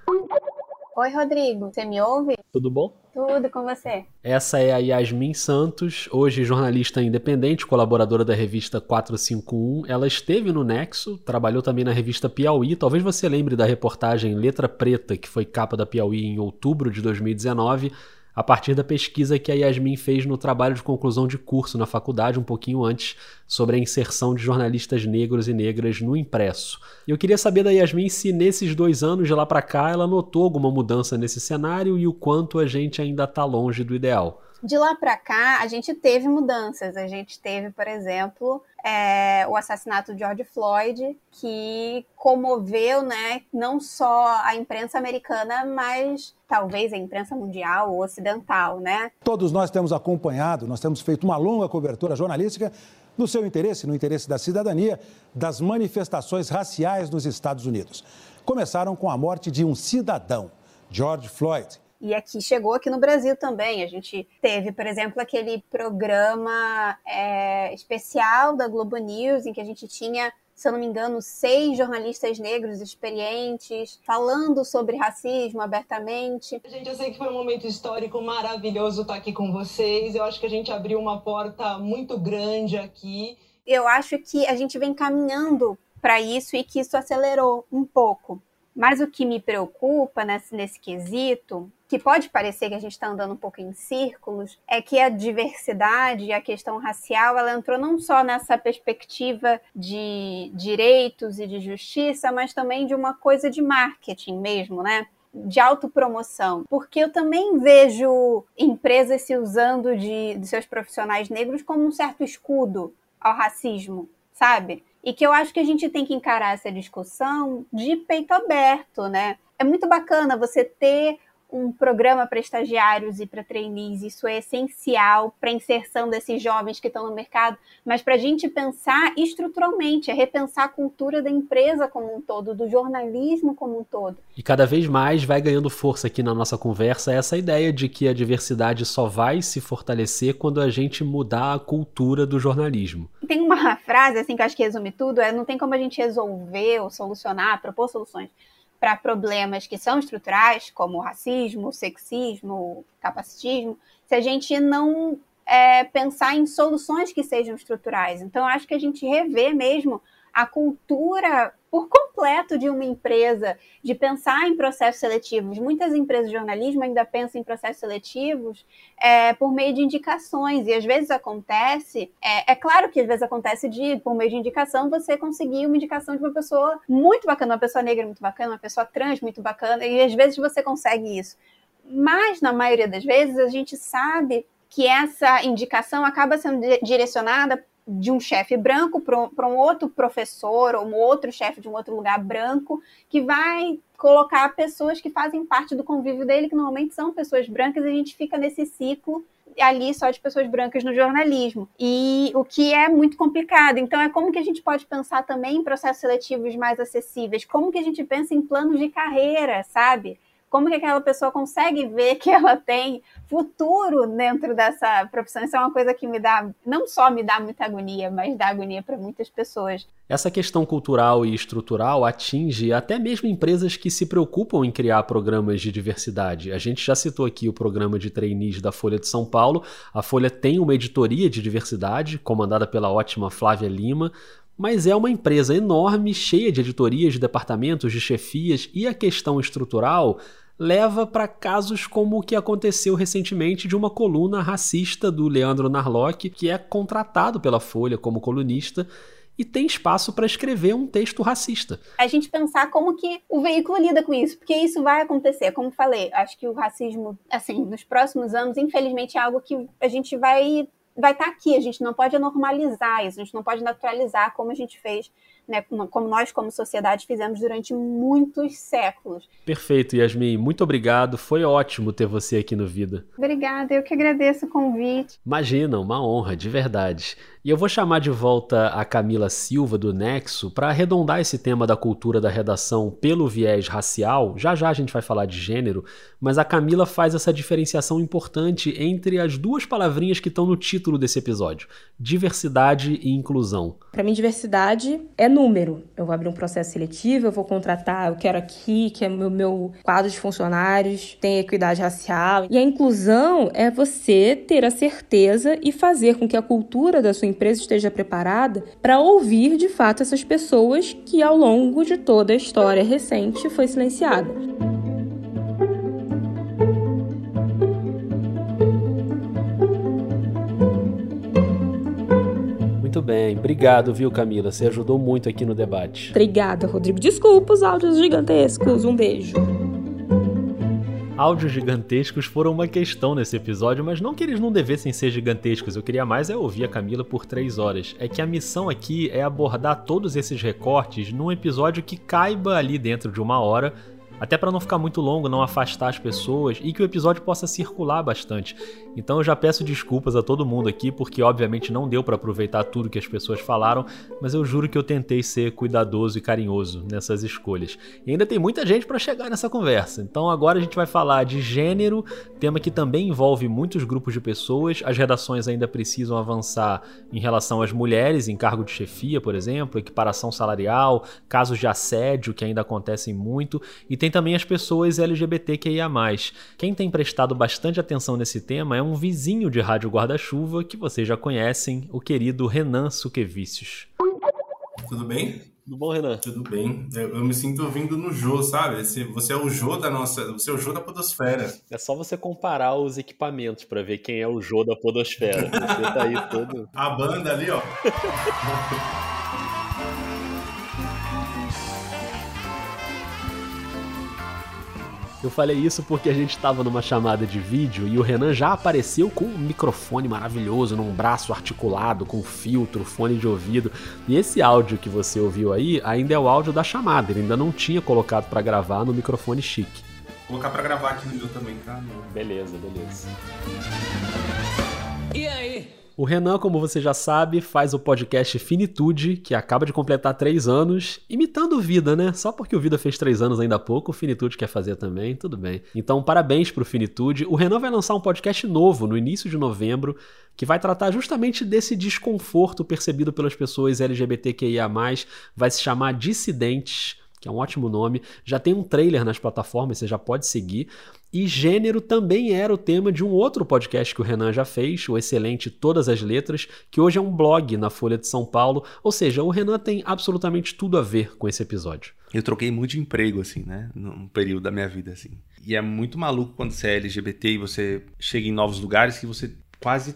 S4: Oi, Rodrigo, você me ouve?
S1: Tudo bom?
S4: Tudo com você.
S1: Essa é a Yasmin Santos, hoje jornalista independente, colaboradora da revista 451. Ela esteve no Nexo, trabalhou também na revista Piauí. Talvez você lembre da reportagem Letra Preta, que foi capa da Piauí em outubro de 2019. A partir da pesquisa que a Yasmin fez no trabalho de conclusão de curso na faculdade, um pouquinho antes, sobre a inserção de jornalistas negros e negras no impresso. E eu queria saber da Yasmin se nesses dois anos de lá para cá ela notou alguma mudança nesse cenário e o quanto a gente ainda está longe do ideal.
S4: De lá para cá, a gente teve mudanças. A gente teve, por exemplo, é, o assassinato de George Floyd, que comoveu né, não só a imprensa americana, mas talvez a imprensa mundial ou ocidental. Né?
S18: Todos nós temos acompanhado, nós temos feito uma longa cobertura jornalística no seu interesse, no interesse da cidadania, das manifestações raciais nos Estados Unidos. Começaram com a morte de um cidadão, George Floyd
S4: e aqui chegou aqui no Brasil também. A gente teve, por exemplo, aquele programa é, especial da Globo News, em que a gente tinha, se eu não me engano, seis jornalistas negros experientes falando sobre racismo abertamente.
S19: Gente, eu sei que foi um momento histórico maravilhoso estar aqui com vocês. Eu acho que a gente abriu uma porta muito grande aqui.
S4: Eu acho que a gente vem caminhando para isso e que isso acelerou um pouco. Mas o que me preocupa nesse, nesse quesito que pode parecer que a gente está andando um pouco em círculos, é que a diversidade e a questão racial ela entrou não só nessa perspectiva de direitos e de justiça, mas também de uma coisa de marketing mesmo, né? de autopromoção, porque eu também vejo empresas se usando de, de seus profissionais negros como um certo escudo ao racismo, sabe? E que eu acho que a gente tem que encarar essa discussão de peito aberto, né? É muito bacana você ter um programa para estagiários e para trainees, isso é essencial para a inserção desses jovens que estão no mercado, mas para a gente pensar estruturalmente, é repensar a cultura da empresa como um todo, do jornalismo como um todo.
S1: E cada vez mais vai ganhando força aqui na nossa conversa essa ideia de que a diversidade só vai se fortalecer quando a gente mudar a cultura do jornalismo.
S4: Tem uma frase assim que eu acho que resume tudo, é não tem como a gente resolver ou solucionar, propor soluções para problemas que são estruturais, como racismo, sexismo, capacitismo, se a gente não é, pensar em soluções que sejam estruturais. Então, acho que a gente revê mesmo a cultura por completo de uma empresa, de pensar em processos seletivos. Muitas empresas de jornalismo ainda pensam em processos seletivos é, por meio de indicações, e às vezes acontece, é, é, claro que às vezes acontece de, por meio de indicação, você conseguir uma indicação de uma pessoa muito bacana, uma pessoa negra muito bacana, uma pessoa trans muito bacana, e às vezes você consegue isso. Mas, na maioria das vezes, a gente sabe que essa indicação acaba sendo direcionada de um chefe branco para um outro professor ou um outro chefe de um outro lugar branco que vai colocar pessoas que fazem parte do convívio dele, que normalmente são pessoas brancas, e a gente fica nesse ciclo ali só de pessoas brancas no jornalismo. E o que é muito complicado. Então, é como que a gente pode pensar também em processos seletivos mais acessíveis? Como que a gente pensa em planos de carreira, sabe? Como que aquela pessoa consegue ver que ela tem futuro dentro dessa profissão. Isso é uma coisa que me dá, não só me dá muita agonia, mas dá agonia para muitas pessoas.
S1: Essa questão cultural e estrutural atinge até mesmo empresas que se preocupam em criar programas de diversidade. A gente já citou aqui o programa de trainees da Folha de São Paulo. A Folha tem uma editoria de diversidade, comandada pela ótima Flávia Lima, mas é uma empresa enorme, cheia de editorias, de departamentos, de chefias, e a questão estrutural leva para casos como o que aconteceu recentemente de uma coluna racista do Leandro Narlock, que é contratado pela Folha como colunista e tem espaço para escrever um texto racista.
S4: A gente pensar como que o veículo lida com isso, porque isso vai acontecer. Como falei, acho que o racismo, assim, nos próximos anos, infelizmente, é algo que a gente vai vai estar tá aqui. A gente não pode normalizar isso, a gente não pode naturalizar como a gente fez né, como nós, como sociedade, fizemos durante muitos séculos.
S1: Perfeito, Yasmin. Muito obrigado. Foi ótimo ter você aqui no Vida.
S4: Obrigada, eu que agradeço o convite.
S1: Imagina, uma honra, de verdade. E eu vou chamar de volta a Camila Silva do Nexo para arredondar esse tema da cultura da redação pelo viés racial. Já já a gente vai falar de gênero, mas a Camila faz essa diferenciação importante entre as duas palavrinhas que estão no título desse episódio: diversidade e inclusão.
S8: Para mim, diversidade é número. Eu vou abrir um processo seletivo, eu vou contratar, eu quero aqui, que é o meu, meu quadro de funcionários, tem equidade racial. E a inclusão é você ter a certeza e fazer com que a cultura da sua empresa esteja preparada para ouvir de fato essas pessoas que ao longo de toda a história recente foi silenciada.
S1: Muito bem, obrigado, viu, Camila? Você ajudou muito aqui no debate.
S8: Obrigada, Rodrigo. Desculpa os áudios gigantescos. Um beijo.
S1: Áudios gigantescos foram uma questão nesse episódio, mas não que eles não devessem ser gigantescos. Eu queria mais é ouvir a Camila por três horas. É que a missão aqui é abordar todos esses recortes num episódio que caiba ali dentro de uma hora até para não ficar muito longo, não afastar as pessoas e que o episódio possa circular bastante. Então eu já peço desculpas a todo mundo aqui, porque obviamente não deu para aproveitar tudo que as pessoas falaram, mas eu juro que eu tentei ser cuidadoso e carinhoso nessas escolhas. E ainda tem muita gente para chegar nessa conversa. Então agora a gente vai falar de gênero, tema que também envolve muitos grupos de pessoas. As redações ainda precisam avançar em relação às mulheres em cargo de chefia, por exemplo, equiparação salarial, casos de assédio que ainda acontecem muito, e tem também as pessoas LGBTQIA. Quem tem prestado bastante atenção nesse tema é um vizinho de Rádio Guarda-Chuva que vocês já conhecem, o querido Renan Suquevicius.
S20: Tudo bem?
S1: Tudo bom, Renan?
S20: Tudo bem. Eu, eu me sinto ouvindo no Jô, sabe? Você, você é o Jô da nossa. Você é o Jô da Podosfera.
S1: É só você comparar os equipamentos para ver quem é o Jô da Podosfera. Você tá aí todo.
S20: A banda ali, ó.
S1: Eu falei isso porque a gente estava numa chamada de vídeo e o Renan já apareceu com um microfone maravilhoso, num braço articulado, com filtro, fone de ouvido. E esse áudio que você ouviu aí ainda é o áudio da chamada, ele ainda não tinha colocado para gravar no microfone chique.
S20: Vou colocar para gravar aqui no meu também, tá?
S1: Beleza, beleza.
S21: E aí?
S1: O Renan, como você já sabe, faz o podcast Finitude, que acaba de completar três anos, imitando o Vida, né? Só porque o Vida fez três anos ainda há pouco, o Finitude quer fazer também, tudo bem. Então, parabéns pro Finitude. O Renan vai lançar um podcast novo no início de novembro, que vai tratar justamente desse desconforto percebido pelas pessoas LGBTQIA. Vai se chamar Dissidentes que é um ótimo nome. Já tem um trailer nas plataformas, você já pode seguir. E gênero também era o tema de um outro podcast que o Renan já fez, o excelente Todas as Letras, que hoje é um blog na Folha de São Paulo. Ou seja, o Renan tem absolutamente tudo a ver com esse episódio.
S7: Eu troquei muito de emprego, assim, né? Num período da minha vida, assim. E é muito maluco quando você é LGBT e você chega em novos lugares que você quase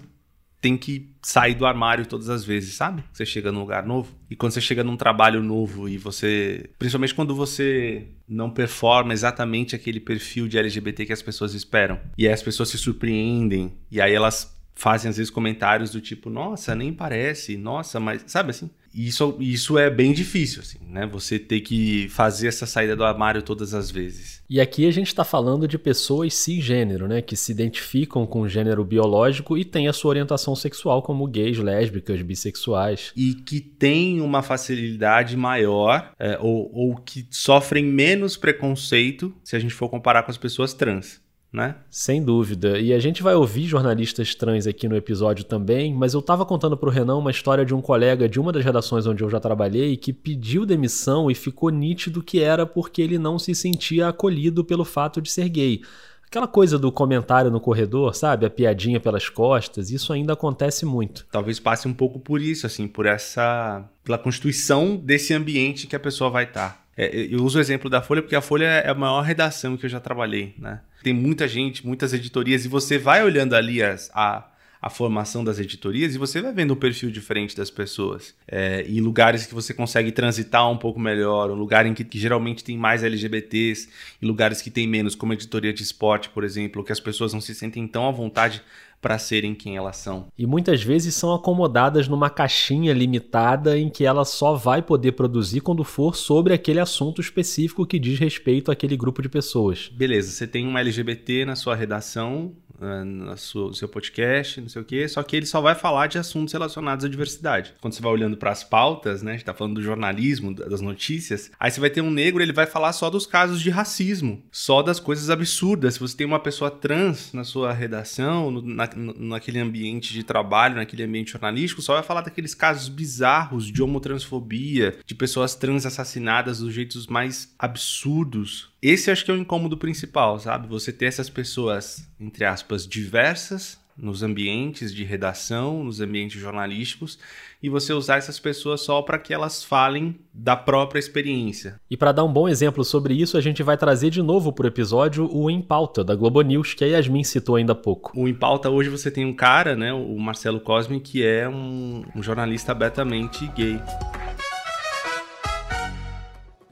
S7: tem que sair do armário todas as vezes, sabe? Você chega num lugar novo. E quando você chega num trabalho novo e você. Principalmente quando você não performa exatamente aquele perfil de LGBT que as pessoas esperam. E aí as pessoas se surpreendem. E aí elas fazem às vezes comentários do tipo, nossa, nem parece, nossa, mas. Sabe assim? Isso, isso é bem difícil, assim, né? Você ter que fazer essa saída do armário todas as vezes.
S1: E aqui a gente está falando de pessoas cisgênero, né? Que se identificam com o gênero biológico e têm a sua orientação sexual como gays, lésbicas, bissexuais.
S7: E que têm uma facilidade maior é, ou, ou que sofrem menos preconceito se a gente for comparar com as pessoas trans né?
S1: Sem dúvida. E a gente vai ouvir jornalistas trans aqui no episódio também, mas eu estava contando para o Renan uma história de um colega de uma das redações onde eu já trabalhei que pediu demissão e ficou nítido que era porque ele não se sentia acolhido pelo fato de ser gay. Aquela coisa do comentário no corredor, sabe? A piadinha pelas costas, isso ainda acontece muito.
S7: Talvez passe um pouco por isso, assim, por essa. pela constituição desse ambiente que a pessoa vai estar. É, eu uso o exemplo da Folha porque a Folha é a maior redação que eu já trabalhei, né? Tem muita gente, muitas editorias, e você vai olhando ali as, a, a formação das editorias e você vai vendo um perfil diferente das pessoas. É, em lugares que você consegue transitar um pouco melhor, um lugar em que, que, geralmente tem mais LGBTs, em lugares que tem menos, como editoria de esporte, por exemplo, que as pessoas não se sentem tão à vontade para serem quem elas são.
S1: E muitas vezes são acomodadas numa caixinha limitada em que ela só vai poder produzir quando for sobre aquele assunto específico que diz respeito àquele grupo de pessoas.
S7: Beleza, você tem um LGBT na sua redação, ah, no seu podcast, não sei o quê, só que ele só vai falar de assuntos relacionados à diversidade. Quando você vai olhando para as pautas, né, a gente tá falando do jornalismo, das notícias, aí você vai ter um negro, ele vai falar só dos casos de racismo, só das coisas absurdas. Se você tem uma pessoa trans na sua redação, no, na, naquele ambiente de trabalho, naquele ambiente jornalístico, só vai falar daqueles casos bizarros de homotransfobia, de pessoas trans assassinadas dos jeitos mais absurdos esse acho que é o incômodo principal, sabe? Você ter essas pessoas, entre aspas, diversas nos ambientes de redação, nos ambientes jornalísticos, e você usar essas pessoas só para que elas falem da própria experiência.
S1: E para dar um bom exemplo sobre isso, a gente vai trazer de novo para o episódio o Em Pauta, da Globo News, que a Yasmin citou ainda há pouco.
S7: O Em Pauta hoje você tem um cara, né, o Marcelo Cosme, que é um, um jornalista abertamente gay.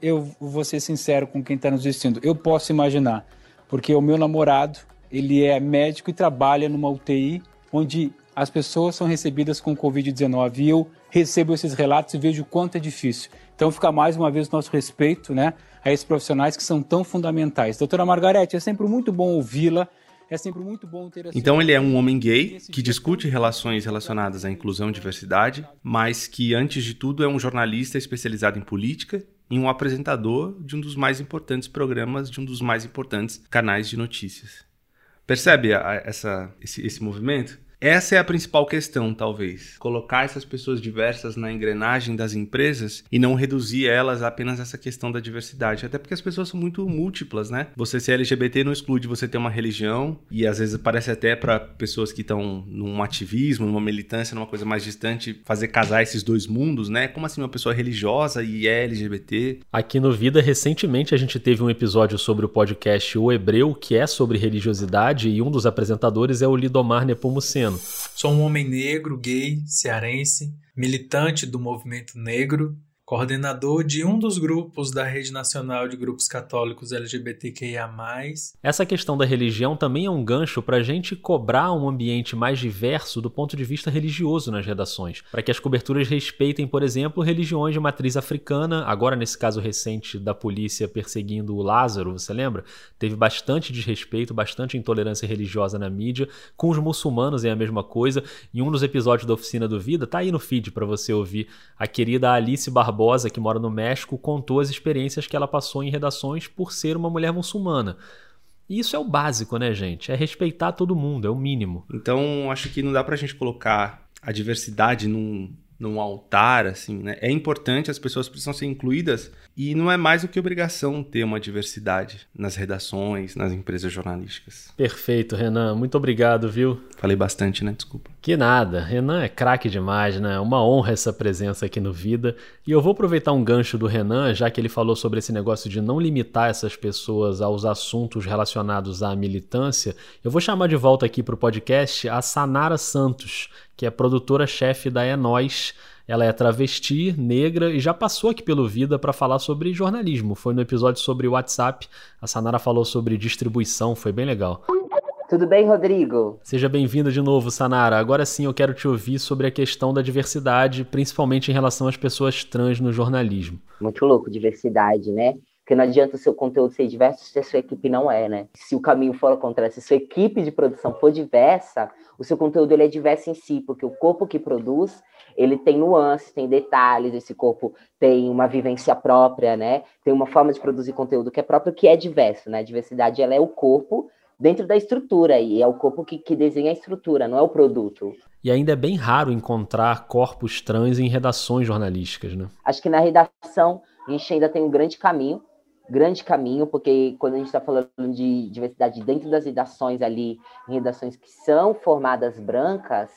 S21: Eu vou ser sincero com quem está nos assistindo. Eu posso imaginar, porque o meu namorado, ele é médico e trabalha numa UTI onde as pessoas são recebidas com Covid-19 e eu recebo esses relatos e vejo o quanto é difícil. Então fica mais uma vez o nosso respeito né, a esses profissionais que são tão fundamentais. Doutora Margarete, é sempre muito bom ouvi-la. É sempre muito bom ter essa...
S7: Então ele é um homem gay que discute relações relacionadas à inclusão e diversidade, mas que antes de tudo é um jornalista especializado em política e um apresentador de um dos mais importantes programas, de um dos mais importantes canais de notícias. Percebe a, essa, esse, esse movimento? Essa é a principal questão, talvez. Colocar essas pessoas diversas na engrenagem das empresas e não reduzir elas a apenas essa questão da diversidade. Até porque as pessoas são muito múltiplas, né? Você ser LGBT não exclui de você ter uma religião e às vezes parece até para pessoas que estão num ativismo, numa militância, numa coisa mais distante, fazer casar esses dois mundos, né? Como assim uma pessoa religiosa e é LGBT?
S1: Aqui no Vida, recentemente a gente teve um episódio sobre o podcast O Hebreu, que é sobre religiosidade, e um dos apresentadores é o Lidomar Nepomuceno.
S22: Sou um homem negro, gay, cearense, militante do movimento negro, coordenador de um dos grupos da Rede Nacional de Grupos Católicos LGBTQIA.
S1: Essa questão da religião também é um gancho para a gente cobrar um ambiente mais diverso do ponto de vista religioso nas redações, para que as coberturas respeitem, por exemplo, religiões de matriz africana. Agora, nesse caso recente da polícia perseguindo o Lázaro, você lembra? Teve bastante desrespeito, bastante intolerância religiosa na mídia. Com os muçulmanos é a mesma coisa. Em um dos episódios da Oficina do Vida, tá aí no feed para você ouvir a querida Alice Barbosa Barbosa, que mora no México, contou as experiências que ela passou em redações por ser uma mulher muçulmana. E isso é o básico, né, gente? É respeitar todo mundo, é o mínimo.
S7: Então, acho que não dá pra gente colocar a diversidade num, num altar, assim, né? É importante, as pessoas precisam ser incluídas e não é mais do que obrigação ter uma diversidade nas redações, nas empresas jornalísticas.
S1: Perfeito, Renan. Muito obrigado, viu?
S7: Falei bastante, né? Desculpa.
S1: Que nada. Renan é craque demais, né? Uma honra essa presença aqui no Vida. E eu vou aproveitar um gancho do Renan, já que ele falou sobre esse negócio de não limitar essas pessoas aos assuntos relacionados à militância. Eu vou chamar de volta aqui para o podcast a Sanara Santos, que é produtora-chefe da É Nós. Ela é travesti, negra e já passou aqui pelo Vida para falar sobre jornalismo. Foi no episódio sobre WhatsApp. A Sanara falou sobre distribuição, foi bem legal.
S10: Tudo bem, Rodrigo?
S1: Seja bem-vindo de novo, Sanara. Agora sim eu quero te ouvir sobre a questão da diversidade, principalmente em relação às pessoas trans no jornalismo.
S10: Muito louco, diversidade, né? Porque não adianta o seu conteúdo ser diverso se a sua equipe não é, né? Se o caminho for ao contrário, se a sua equipe de produção for diversa, o seu conteúdo ele é diverso em si, porque o corpo que produz, ele tem nuances, tem detalhes, esse corpo tem uma vivência própria, né? Tem uma forma de produzir conteúdo que é próprio, que é diverso, né? A diversidade, ela é o corpo dentro da estrutura, e é o corpo que, que desenha a estrutura, não é o produto.
S1: E ainda é bem raro encontrar corpos trans em redações jornalísticas, né?
S10: Acho que na redação a gente ainda tem um grande caminho, grande caminho, porque quando a gente está falando de diversidade dentro das redações ali, em redações que são formadas brancas,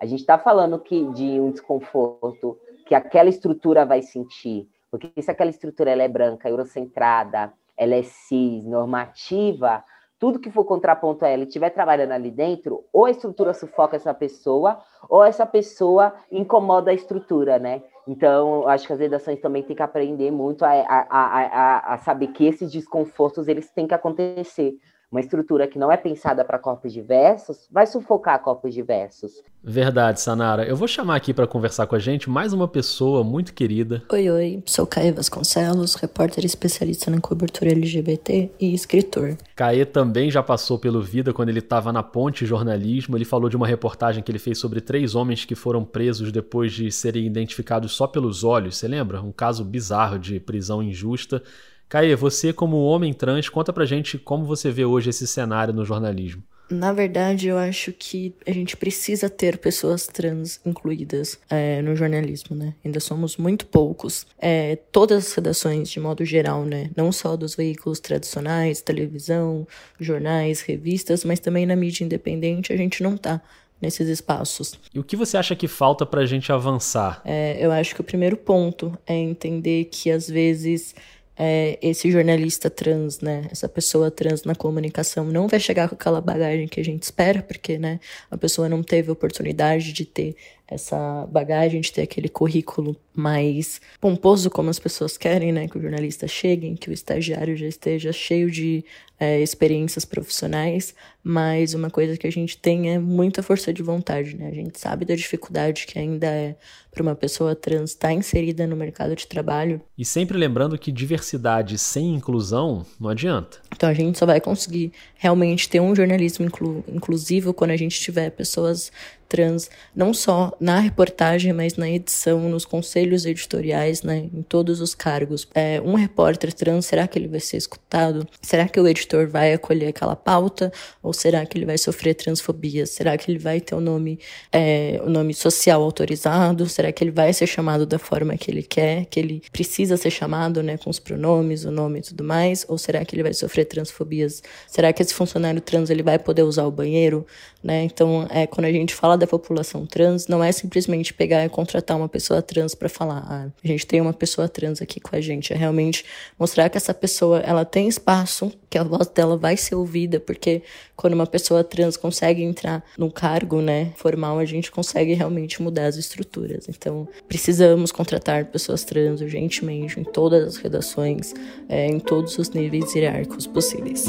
S10: a gente está falando que de um desconforto que aquela estrutura vai sentir, porque se aquela estrutura ela é branca, eurocentrada, ela é cis, normativa, tudo que for contraponto a ela e estiver trabalhando ali dentro, ou a estrutura sufoca essa pessoa, ou essa pessoa incomoda a estrutura, né? Então, acho que as redações também têm que aprender muito a, a, a, a, saber que esses desconfortos eles têm que acontecer uma estrutura que não é pensada para corpos diversos, vai sufocar corpos diversos.
S1: Verdade, Sanara. Eu vou chamar aqui para conversar com a gente mais uma pessoa muito querida.
S9: Oi, oi. Sou Caê Vasconcelos, repórter especialista na cobertura LGBT e escritor.
S1: Caê também já passou pelo Vida quando ele estava na Ponte Jornalismo. Ele falou de uma reportagem que ele fez sobre três homens que foram presos depois de serem identificados só pelos olhos. Você lembra? Um caso bizarro de prisão injusta. Caê, você como homem trans, conta pra gente como você vê hoje esse cenário no jornalismo.
S9: Na verdade, eu acho que a gente precisa ter pessoas trans incluídas é, no jornalismo, né? Ainda somos muito poucos. É, todas as redações, de modo geral, né? Não só dos veículos tradicionais, televisão, jornais, revistas, mas também na mídia independente, a gente não tá nesses espaços.
S1: E o que você acha que falta para a gente avançar?
S9: É, eu acho que o primeiro ponto é entender que às vezes é, esse jornalista trans, né, essa pessoa trans na comunicação não vai chegar com aquela bagagem que a gente espera, porque, né, a pessoa não teve oportunidade de ter essa bagagem, de ter aquele currículo mais pomposo como as pessoas querem, né, que o jornalista chegue, que o estagiário já esteja cheio de é, experiências profissionais, mas uma coisa que a gente tem é muita força de vontade, né? A gente sabe da dificuldade que ainda é para uma pessoa trans estar tá inserida no mercado de trabalho.
S1: E sempre lembrando que diversidade sem inclusão não adianta.
S9: Então a gente só vai conseguir realmente ter um jornalismo inclu inclusivo quando a gente tiver pessoas trans, não só na reportagem, mas na edição, nos conselhos editoriais, né, em todos os cargos. É, um repórter trans, será que ele vai ser escutado? Será que o editor vai acolher aquela pauta? Ou será que ele vai sofrer transfobia? Será que ele vai ter o nome, é, nome social autorizado? Será que ele vai ser chamado da forma que ele quer, que ele precisa ser chamado, né, com os pronomes, o nome e tudo mais? Ou será que ele vai sofrer transfobias? Será que esse funcionário trans ele vai poder usar o banheiro? Né? Então, é, quando a gente fala da população trans, não é simplesmente pegar e contratar uma pessoa trans para falar, ah, a gente tem uma pessoa trans aqui com a gente. É realmente mostrar que essa pessoa ela tem espaço, que a voz dela vai ser ouvida, porque quando uma pessoa trans consegue entrar num cargo né, formal, a gente consegue realmente mudar as estruturas. Então, precisamos contratar pessoas trans urgentemente em todas as redações, é, em todos os níveis hierárquicos possíveis.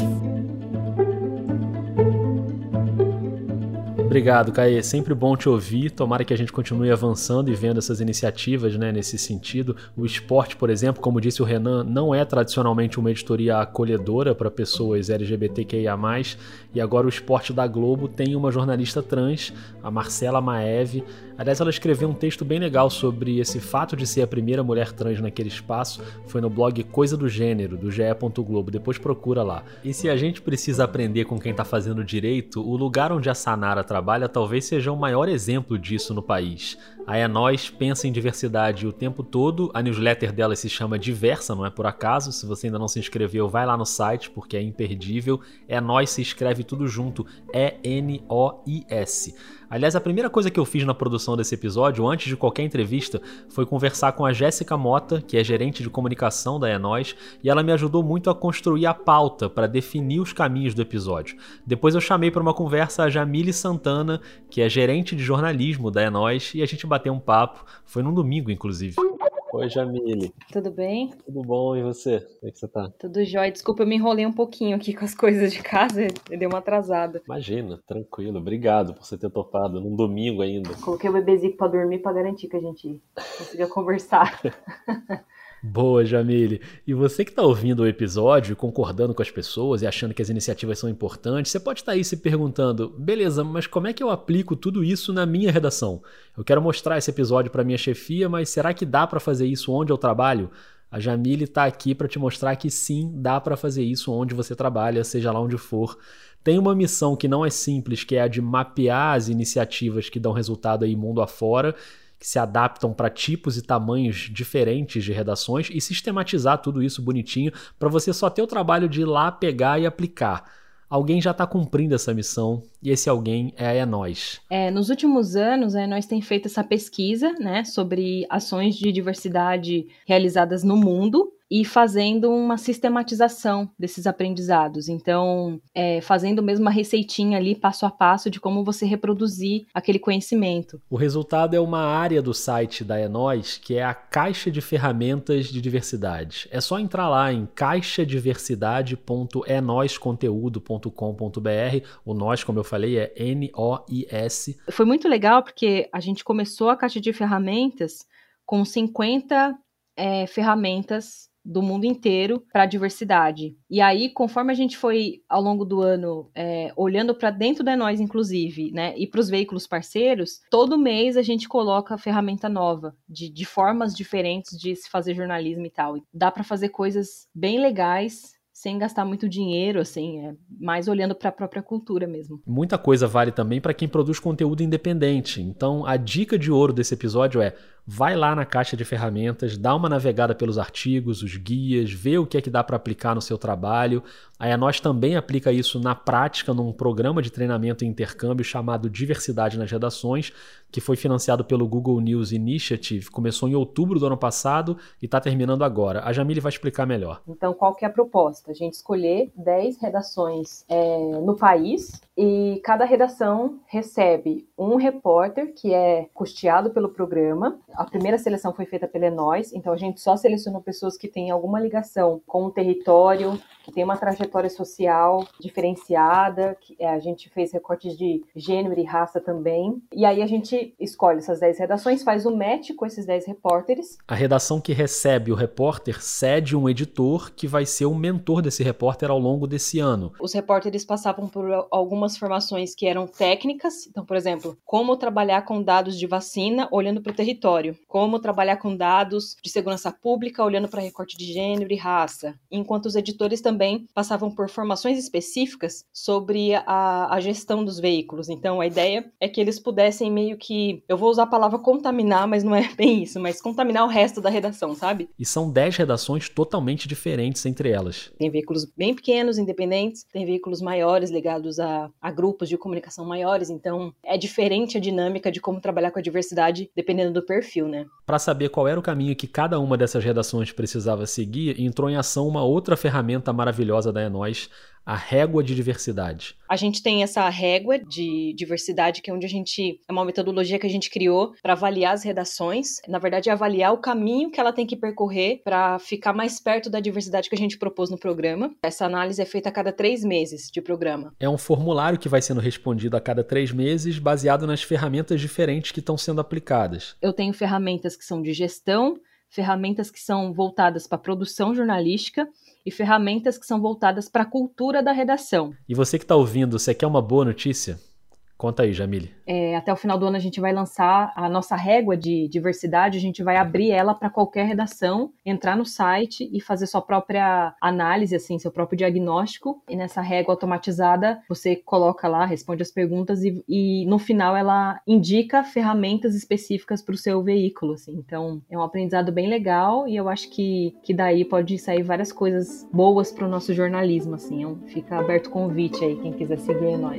S1: Obrigado, Caê. Sempre bom te ouvir. Tomara que a gente continue avançando e vendo essas iniciativas né, nesse sentido. O esporte, por exemplo, como disse o Renan, não é tradicionalmente uma editoria acolhedora para pessoas LGBTQIA. E agora o esporte da Globo tem uma jornalista trans, a Marcela Maeve. Aliás, ela escreveu um texto bem legal sobre esse fato de ser a primeira mulher trans naquele espaço. Foi no blog Coisa do Gênero, do GE. Globo. Depois procura lá. E se a gente precisa aprender com quem está fazendo direito, o lugar onde a Sanara trabalha talvez seja o maior exemplo disso no país. A É Nós pensa em diversidade o tempo todo, a newsletter dela se chama Diversa, não é por acaso. Se você ainda não se inscreveu, vai lá no site porque é imperdível. É Nós se escreve tudo junto, E-N-O-I-S. Aliás, a primeira coisa que eu fiz na produção desse episódio, antes de qualquer entrevista, foi conversar com a Jéssica Mota, que é gerente de comunicação da Enós, e ela me ajudou muito a construir a pauta para definir os caminhos do episódio. Depois eu chamei para uma conversa a Jamile Santana, que é gerente de jornalismo da Enós, e a gente bateu um papo. Foi num domingo, inclusive. Oi, Jamile.
S23: Tudo bem?
S1: Tudo bom, e você? Como é que você tá?
S23: Tudo jóia. Desculpa, eu me enrolei um pouquinho aqui com as coisas de casa e deu uma atrasada.
S1: Imagina, tranquilo. Obrigado por você ter topado num domingo ainda.
S23: Coloquei o bebezinho pra dormir pra garantir que a gente consiga conversar.
S1: Boa, Jamile. E você que está ouvindo o episódio, concordando com as pessoas e achando que as iniciativas são importantes, você pode estar tá aí se perguntando: beleza, mas como é que eu aplico tudo isso na minha redação? Eu quero mostrar esse episódio para minha chefia, mas será que dá para fazer isso onde eu trabalho? A Jamile está aqui para te mostrar que sim, dá para fazer isso onde você trabalha, seja lá onde for. Tem uma missão que não é simples, que é a de mapear as iniciativas que dão resultado aí mundo afora que se adaptam para tipos e tamanhos diferentes de redações e sistematizar tudo isso bonitinho para você só ter o trabalho de ir lá pegar e aplicar. Alguém já está cumprindo essa missão e esse alguém é a Enós.
S23: É, nos últimos anos, a Enós tem feito essa pesquisa né, sobre ações de diversidade realizadas no mundo e fazendo uma sistematização desses aprendizados. Então, é, fazendo mesmo uma receitinha ali, passo a passo, de como você reproduzir aquele conhecimento.
S1: O resultado é uma área do site da Enós, que é a Caixa de Ferramentas de Diversidade. É só entrar lá em caixadiversidade.enosconteúdo.com.br. O nós, como eu falei, é N-O-I-S.
S23: Foi muito legal porque a gente começou a Caixa de Ferramentas com 50 é, ferramentas do mundo inteiro para a diversidade. E aí, conforme a gente foi ao longo do ano é, olhando para dentro da nós, inclusive, né, e para os veículos parceiros, todo mês a gente coloca ferramenta nova de, de formas diferentes de se fazer jornalismo e tal. Dá para fazer coisas bem legais sem gastar muito dinheiro, assim, é mais olhando para a própria cultura mesmo.
S1: Muita coisa vale também para quem produz conteúdo independente. Então, a dica de ouro desse episódio é: vai lá na caixa de ferramentas, dá uma navegada pelos artigos, os guias, vê o que é que dá para aplicar no seu trabalho. A nós também aplica isso na prática num programa de treinamento e intercâmbio chamado Diversidade nas Redações, que foi financiado pelo Google News Initiative, começou em outubro do ano passado e está terminando agora. A Jamile vai explicar melhor.
S23: Então, qual que é a proposta? A gente escolher 10 redações é, no país e cada redação recebe um repórter que é custeado pelo programa. A primeira seleção foi feita pela Enóis, então a gente só selecionou pessoas que têm alguma ligação com o território, que tem uma trajetória social diferenciada, que é, a gente fez recortes de gênero e raça também. E aí a gente escolhe essas 10 redações, faz o um match com esses 10 repórteres.
S1: A redação que recebe o repórter cede um editor que vai ser o mentor desse repórter ao longo desse ano.
S23: Os repórteres passavam por algumas formações que eram técnicas, então, por exemplo, como trabalhar com dados de vacina olhando para o território, como trabalhar com dados de segurança pública olhando para recorte de gênero e raça, enquanto os editores também passavam por formações específicas sobre a, a gestão dos veículos. Então, a ideia é que eles pudessem meio que, eu vou usar a palavra contaminar, mas não é bem isso, mas contaminar o resto da redação, sabe?
S1: E são 10 redações totalmente diferentes entre elas.
S23: Tem veículos bem pequenos, independentes, tem veículos maiores ligados a, a grupos de comunicação maiores, então é diferente a dinâmica de como trabalhar com a diversidade dependendo do perfil, né?
S1: Para saber qual era o caminho que cada uma dessas redações precisava seguir, entrou em ação uma outra ferramenta maravilhosa da Enóis, a régua de diversidade.
S23: A gente tem essa régua de diversidade, que é onde a gente. É uma metodologia que a gente criou para avaliar as redações. Na verdade, é avaliar o caminho que ela tem que percorrer para ficar mais perto da diversidade que a gente propôs no programa. Essa análise é feita a cada três meses de programa.
S1: É um formulário que vai sendo respondido a cada três meses, baseado nas ferramentas diferentes que estão sendo aplicadas.
S23: Eu tenho ferramentas que são de gestão, ferramentas que são voltadas para produção jornalística e ferramentas que são voltadas para a cultura da redação.
S1: E você que está ouvindo, você quer uma boa notícia? Conta aí, Jamile.
S23: É, até o final do ano a gente vai lançar a nossa régua de diversidade, a gente vai abrir ela para qualquer redação, entrar no site e fazer sua própria análise, assim, seu próprio diagnóstico. E nessa régua automatizada, você coloca lá, responde as perguntas e, e no final ela indica ferramentas específicas para o seu veículo, assim. Então, é um aprendizado bem legal e eu acho que, que daí pode sair várias coisas boas para o nosso jornalismo, assim. Então, fica aberto o convite aí, quem quiser seguir nós.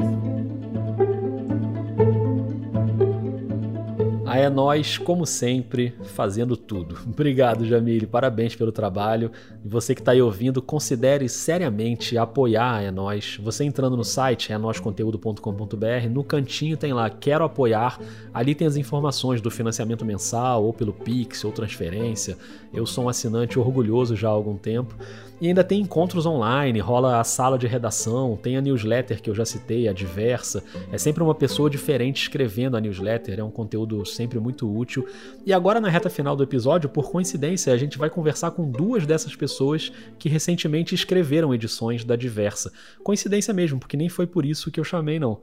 S1: A é nós, como sempre, fazendo tudo. Obrigado, Jamile. Parabéns pelo trabalho. E você que está aí ouvindo, considere seriamente apoiar a É Nós. Você entrando no site enosconteúdo.com.br, no cantinho tem lá Quero apoiar. Ali tem as informações do financiamento mensal, ou pelo Pix, ou transferência. Eu sou um assinante orgulhoso já há algum tempo. E ainda tem encontros online, rola a sala de redação, tem a newsletter que eu já citei, a diversa. É sempre uma pessoa diferente escrevendo a newsletter, é um conteúdo sempre muito útil. E agora, na reta final do episódio, por coincidência, a gente vai conversar com duas dessas pessoas que recentemente escreveram edições da diversa. Coincidência mesmo, porque nem foi por isso que eu chamei, não.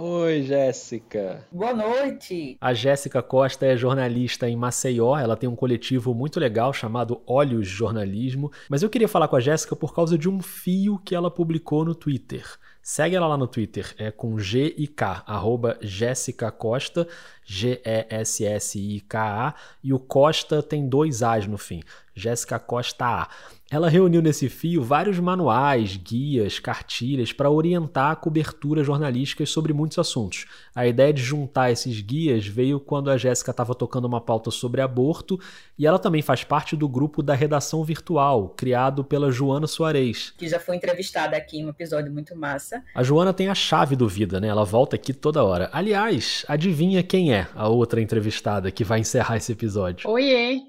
S1: Oi, Jéssica.
S24: Boa noite.
S1: A Jéssica Costa é jornalista em Maceió. Ela tem um coletivo muito legal chamado Olhos Jornalismo. Mas eu queria falar com a Jéssica por causa de um fio que ela publicou no Twitter. Segue ela lá no Twitter, é com G e K, arroba Jéssica Costa, G-E-S-S-I-K-A, e o Costa tem dois A's no fim, Jéssica Costa A. Ela reuniu nesse fio vários manuais, guias, cartilhas para orientar a cobertura jornalística sobre muitos assuntos. A ideia de juntar esses guias veio quando a Jéssica estava tocando uma pauta sobre aborto e ela também faz parte do grupo da Redação Virtual, criado pela Joana Soares.
S24: Que já foi entrevistada aqui em um episódio muito massa.
S1: A Joana tem a chave do Vida, né? Ela volta aqui toda hora. Aliás, adivinha quem é a outra entrevistada que vai encerrar esse episódio?
S24: Oiê!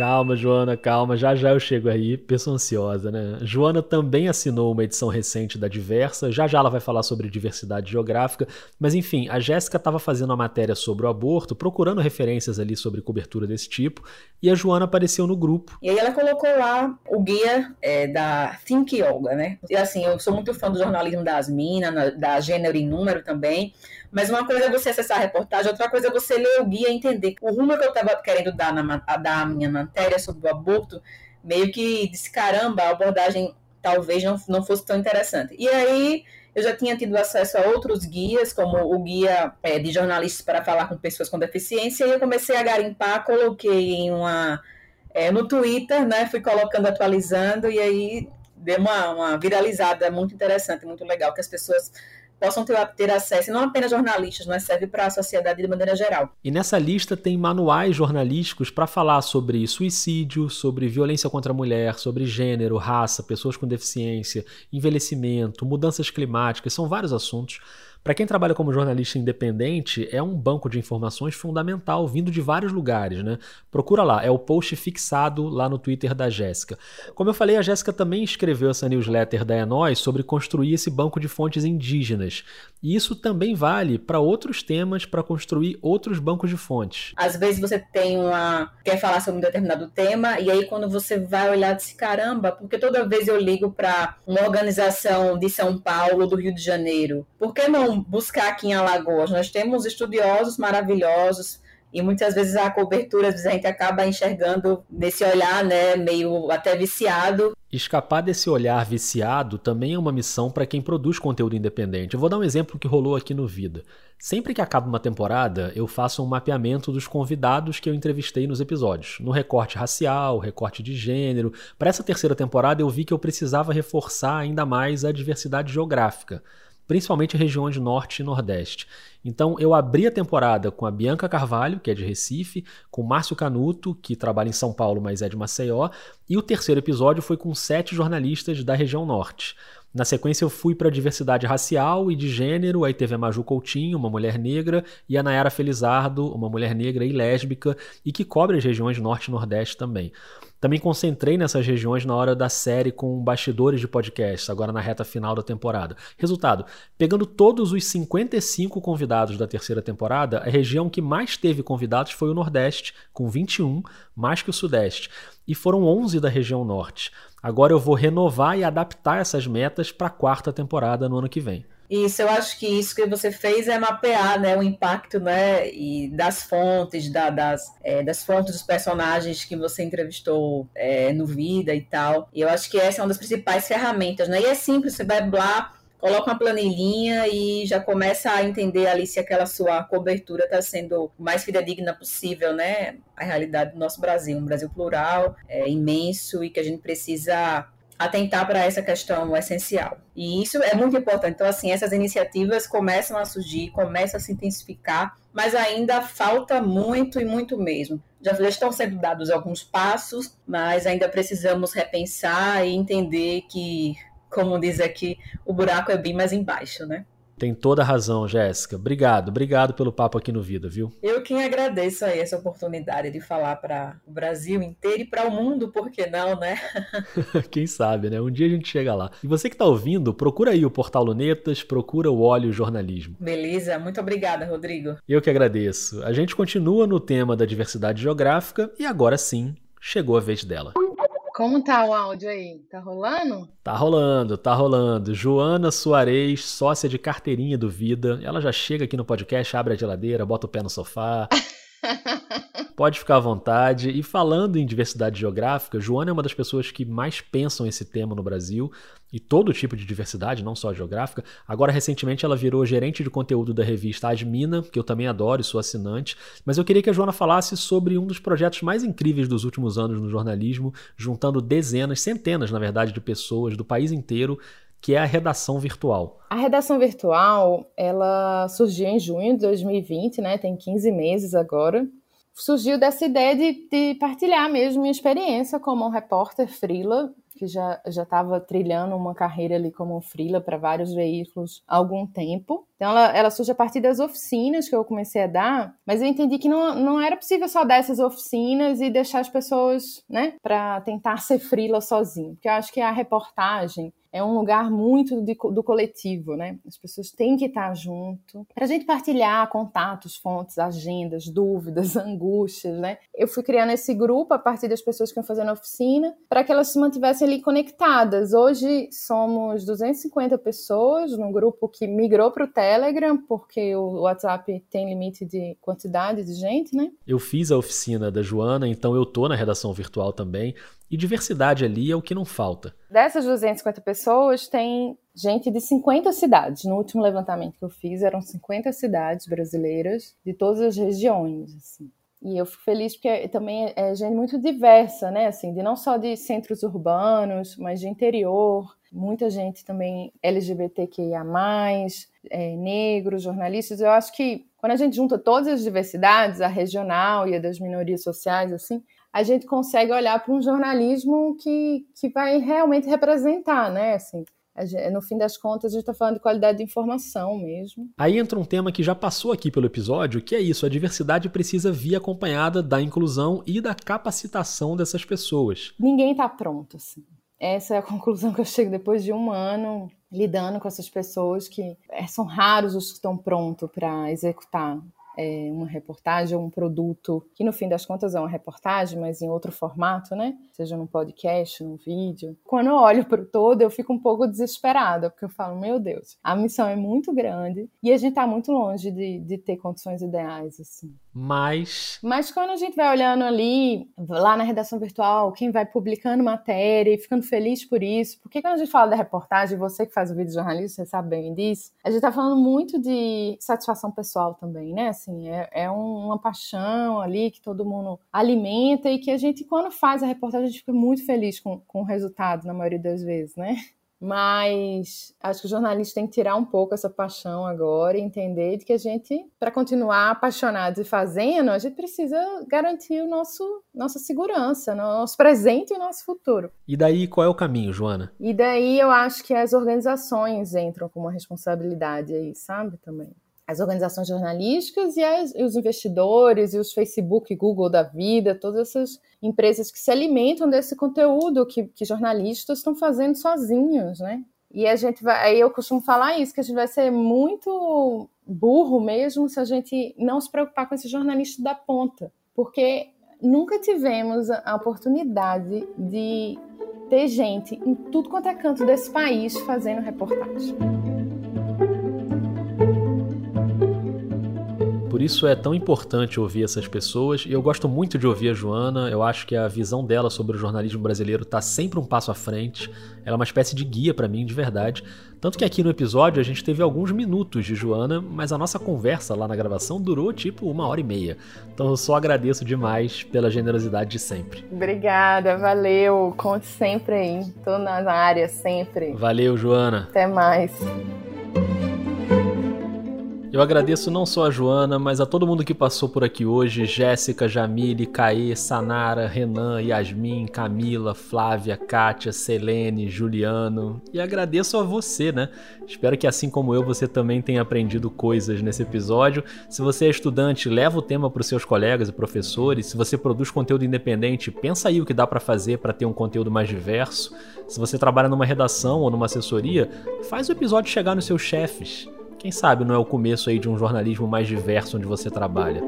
S1: Calma, Joana, calma, já já eu chego aí, pessoa ansiosa, né? Joana também assinou uma edição recente da Diversa, já já ela vai falar sobre diversidade geográfica, mas enfim, a Jéssica estava fazendo a matéria sobre o aborto, procurando referências ali sobre cobertura desse tipo, e a Joana apareceu no grupo.
S24: E aí ela colocou lá o guia é, da Think Yoga, né? E assim, eu sou muito fã do jornalismo das minas, da Gênero em Número também, mas uma coisa é você acessar a reportagem, outra coisa é você ler o guia e entender o rumo que eu estava querendo dar na dar a minha matéria sobre o aborto, meio que disse, caramba, a abordagem talvez não, não fosse tão interessante. E aí eu já tinha tido acesso a outros guias, como o guia é, de jornalistas para falar com pessoas com deficiência, e eu comecei a garimpar, coloquei em uma é, no Twitter, né? Fui colocando, atualizando, e aí deu uma, uma viralizada muito interessante, muito legal, que as pessoas possam ter, ter acesso, não apenas jornalistas, mas serve para a sociedade de maneira geral.
S1: E nessa lista tem manuais jornalísticos para falar sobre suicídio, sobre violência contra a mulher, sobre gênero, raça, pessoas com deficiência, envelhecimento, mudanças climáticas, são vários assuntos para quem trabalha como jornalista independente, é um banco de informações fundamental, vindo de vários lugares, né? Procura lá, é o post fixado lá no Twitter da Jéssica. Como eu falei, a Jéssica também escreveu essa newsletter da Enóis sobre construir esse banco de fontes indígenas. E isso também vale para outros temas, para construir outros bancos de fontes.
S24: Às vezes você tem uma. quer falar sobre um determinado tema, e aí quando você vai olhar, disse, caramba, porque toda vez eu ligo para uma organização de São Paulo, do Rio de Janeiro, por que não buscar aqui em Alagoas. Nós temos estudiosos maravilhosos e muitas vezes a cobertura a gente acaba enxergando nesse olhar, né, meio até viciado.
S1: Escapar desse olhar viciado também é uma missão para quem produz conteúdo independente. Eu vou dar um exemplo que rolou aqui no Vida. Sempre que acaba uma temporada, eu faço um mapeamento dos convidados que eu entrevistei nos episódios, no recorte racial, recorte de gênero. Para essa terceira temporada, eu vi que eu precisava reforçar ainda mais a diversidade geográfica principalmente regiões norte e nordeste. Então eu abri a temporada com a Bianca Carvalho, que é de Recife, com o Márcio Canuto, que trabalha em São Paulo, mas é de Maceió, e o terceiro episódio foi com sete jornalistas da região norte. Na sequência, eu fui para a diversidade racial e de gênero, aí teve a Maju Coutinho, uma mulher negra, e a Nayara Felizardo, uma mulher negra e lésbica, e que cobre as regiões norte e nordeste também. Também concentrei nessas regiões na hora da série com bastidores de podcast, agora na reta final da temporada. Resultado: pegando todos os 55 convidados da terceira temporada, a região que mais teve convidados foi o Nordeste, com 21, mais que o Sudeste, e foram 11 da região Norte. Agora eu vou renovar e adaptar essas metas para a quarta temporada no ano que vem.
S24: Isso, eu acho que isso que você fez é mapear né, o impacto né, e das fontes, da, das, é, das fontes dos personagens que você entrevistou é, no Vida e tal. E eu acho que essa é uma das principais ferramentas. Né? E é simples, você vai lá, coloca uma planilhinha e já começa a entender ali se aquela sua cobertura está sendo o mais fidedigna possível, né? A realidade do nosso Brasil, um Brasil plural, é, imenso e que a gente precisa atentar para essa questão essencial. E isso é muito importante. Então, assim, essas iniciativas começam a surgir, começam a se intensificar, mas ainda falta muito e muito mesmo. Já, estão sendo dados alguns passos, mas ainda precisamos repensar e entender que, como diz aqui, o buraco é bem mais embaixo, né?
S1: Tem toda a razão, Jéssica. Obrigado, obrigado pelo papo aqui no Vida, viu?
S24: Eu quem agradeço aí essa oportunidade de falar para o Brasil inteiro e para o mundo, por que não, né?
S1: quem sabe, né? Um dia a gente chega lá. E você que está ouvindo, procura aí o Portal Lunetas, procura o Óleo Jornalismo.
S24: Beleza, muito obrigada, Rodrigo.
S1: Eu que agradeço. A gente continua no tema da diversidade geográfica e agora sim, chegou a vez dela.
S25: Como tá o áudio aí? Tá rolando?
S1: Tá rolando, tá rolando. Joana Soares, sócia de carteirinha do Vida. Ela já chega aqui no podcast, abre a geladeira, bota o pé no sofá. Pode ficar à vontade. E falando em diversidade geográfica, Joana é uma das pessoas que mais pensam esse tema no Brasil e todo tipo de diversidade, não só geográfica. Agora, recentemente, ela virou gerente de conteúdo da revista Admina, que eu também adoro e sou assinante. Mas eu queria que a Joana falasse sobre um dos projetos mais incríveis dos últimos anos no jornalismo, juntando dezenas, centenas, na verdade, de pessoas do país inteiro que é a redação virtual.
S25: A redação virtual, ela surgiu em junho de 2020, né? Tem 15 meses agora surgiu dessa ideia de, de partilhar mesmo minha experiência como um repórter freela, que já já estava trilhando uma carreira ali como freela para vários veículos há algum tempo. Então ela, ela surge a partir das oficinas que eu comecei a dar, mas eu entendi que não, não era possível só dar essas oficinas e deixar as pessoas, né, para tentar ser freela sozinho, porque eu acho que a reportagem é um lugar muito de, do coletivo, né? As pessoas têm que estar junto para a gente partilhar contatos, fontes, agendas, dúvidas, angústias, né? Eu fui criando esse grupo a partir das pessoas que iam fazendo a oficina para que elas se mantivessem ali conectadas. Hoje somos 250 pessoas num grupo que migrou para o Telegram, porque o WhatsApp tem limite de quantidade de gente, né?
S1: Eu fiz a oficina da Joana, então eu tô na redação virtual também. E diversidade ali é o que não falta.
S25: Dessas 250 pessoas, tem gente de 50 cidades. No último levantamento que eu fiz, eram 50 cidades brasileiras de todas as regiões. Assim. E eu fico feliz porque também é gente muito diversa, né? Assim, de não só de centros urbanos, mas de interior. Muita gente também LGBTQIA+, é, negros, jornalistas. Eu acho que quando a gente junta todas as diversidades, a regional e a das minorias sociais, assim, a gente consegue olhar para um jornalismo que, que vai realmente representar, né? Assim, no fim das contas, a gente está falando de qualidade de informação mesmo.
S1: Aí entra um tema que já passou aqui pelo episódio, que é isso: a diversidade precisa vir acompanhada da inclusão e da capacitação dessas pessoas.
S25: Ninguém está pronto, assim. Essa é a conclusão que eu chego depois de um ano lidando com essas pessoas que é, são raros os que estão prontos para executar é, uma reportagem ou um produto, que no fim das contas é uma reportagem, mas em outro formato, né? Seja num podcast, num vídeo. Quando eu olho para o todo, eu fico um pouco desesperada, porque eu falo, meu Deus, a missão é muito grande e a gente está muito longe de, de ter condições ideais, assim.
S1: Mas.
S25: Mas quando a gente vai olhando ali, lá na redação virtual, quem vai publicando matéria e ficando feliz por isso, porque quando a gente fala da reportagem, você que faz o vídeo jornalista, você sabe bem disso, a gente tá falando muito de satisfação pessoal também, né? Assim, é, é uma paixão ali que todo mundo alimenta e que a gente, quando faz a reportagem, a gente fica muito feliz com, com o resultado, na maioria das vezes, né? Mas acho que o jornalista tem que tirar um pouco essa paixão agora e entender de que a gente, para continuar apaixonado e fazendo, a gente precisa garantir o nosso nossa segurança, nosso presente e nosso futuro.
S1: E daí qual é o caminho, Joana?
S25: E daí eu acho que as organizações entram com uma responsabilidade aí, sabe, também as organizações jornalísticas e, as, e, os investidores e os Facebook, Google da vida, todas essas empresas que se alimentam desse conteúdo que, que jornalistas estão fazendo sozinhos, né? E a gente vai, aí eu costumo falar isso, que a gente vai ser muito burro mesmo se a gente não se preocupar com esse jornalista da ponta, porque nunca tivemos a oportunidade de ter gente em tudo quanto é canto desse país fazendo reportagem.
S1: Por isso é tão importante ouvir essas pessoas e eu gosto muito de ouvir a Joana. Eu acho que a visão dela sobre o jornalismo brasileiro está sempre um passo à frente. Ela é uma espécie de guia para mim, de verdade. Tanto que aqui no episódio a gente teve alguns minutos de Joana, mas a nossa conversa lá na gravação durou tipo uma hora e meia. Então eu só agradeço demais pela generosidade de sempre.
S25: Obrigada, valeu. Conte sempre aí. Tô na área sempre.
S1: Valeu, Joana.
S25: Até mais.
S1: Eu agradeço não só a Joana, mas a todo mundo que passou por aqui hoje: Jéssica, Jamile, Caê, Sanara, Renan, Yasmin, Camila, Flávia, Kátia, Selene, Juliano. E agradeço a você, né? Espero que assim como eu, você também tenha aprendido coisas nesse episódio. Se você é estudante, leva o tema para os seus colegas e professores. Se você produz conteúdo independente, pensa aí o que dá para fazer para ter um conteúdo mais diverso. Se você trabalha numa redação ou numa assessoria, faz o episódio chegar nos seus chefes. Quem sabe não é o começo aí de um jornalismo mais diverso onde você trabalha.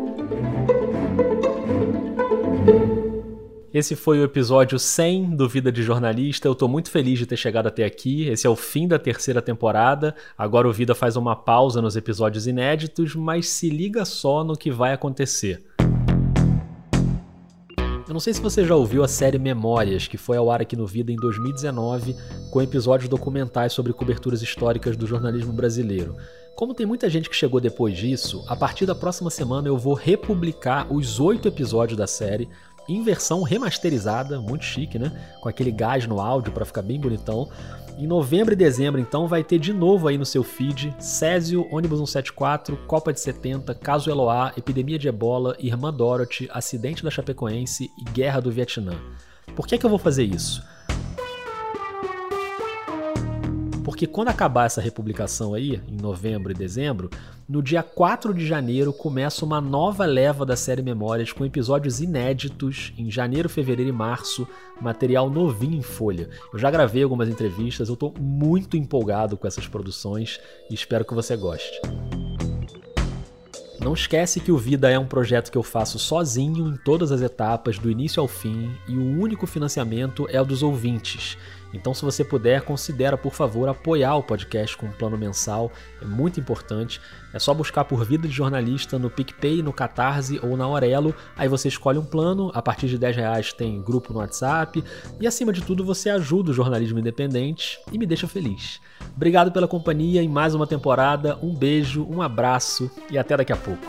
S1: Esse foi o episódio 100 do Vida de Jornalista. Eu estou muito feliz de ter chegado até aqui. Esse é o fim da terceira temporada. Agora o Vida faz uma pausa nos episódios inéditos, mas se liga só no que vai acontecer. Eu não sei se você já ouviu a série Memórias, que foi ao ar aqui no Vida em 2019, com episódios documentais sobre coberturas históricas do jornalismo brasileiro. Como tem muita gente que chegou depois disso, a partir da próxima semana eu vou republicar os oito episódios da série em versão remasterizada, muito chique, né? Com aquele gás no áudio para ficar bem bonitão. Em novembro e dezembro, então, vai ter de novo aí no seu feed Césio, Ônibus 174, Copa de 70, Caso Eloá, Epidemia de Ebola, Irmã Dorothy, Acidente da Chapecoense e Guerra do Vietnã. Por que, que eu vou fazer isso? Porque quando acabar essa republicação aí, em novembro e dezembro, no dia 4 de janeiro começa uma nova leva da série Memórias com episódios inéditos em janeiro, fevereiro e março, material novinho em folha. Eu já gravei algumas entrevistas, eu estou muito empolgado com essas produções e espero que você goste. Não esquece que o Vida é um projeto que eu faço sozinho em todas as etapas, do início ao fim, e o único financiamento é o dos ouvintes. Então, se você puder, considera, por favor, apoiar o podcast com um plano mensal. É muito importante. É só buscar por Vida de Jornalista no PicPay, no Catarse ou na Aurelo. Aí você escolhe um plano, a partir de 10 reais tem grupo no WhatsApp. E acima de tudo, você ajuda o jornalismo independente e me deixa feliz. Obrigado pela companhia em mais uma temporada. Um beijo, um abraço e até daqui a pouco.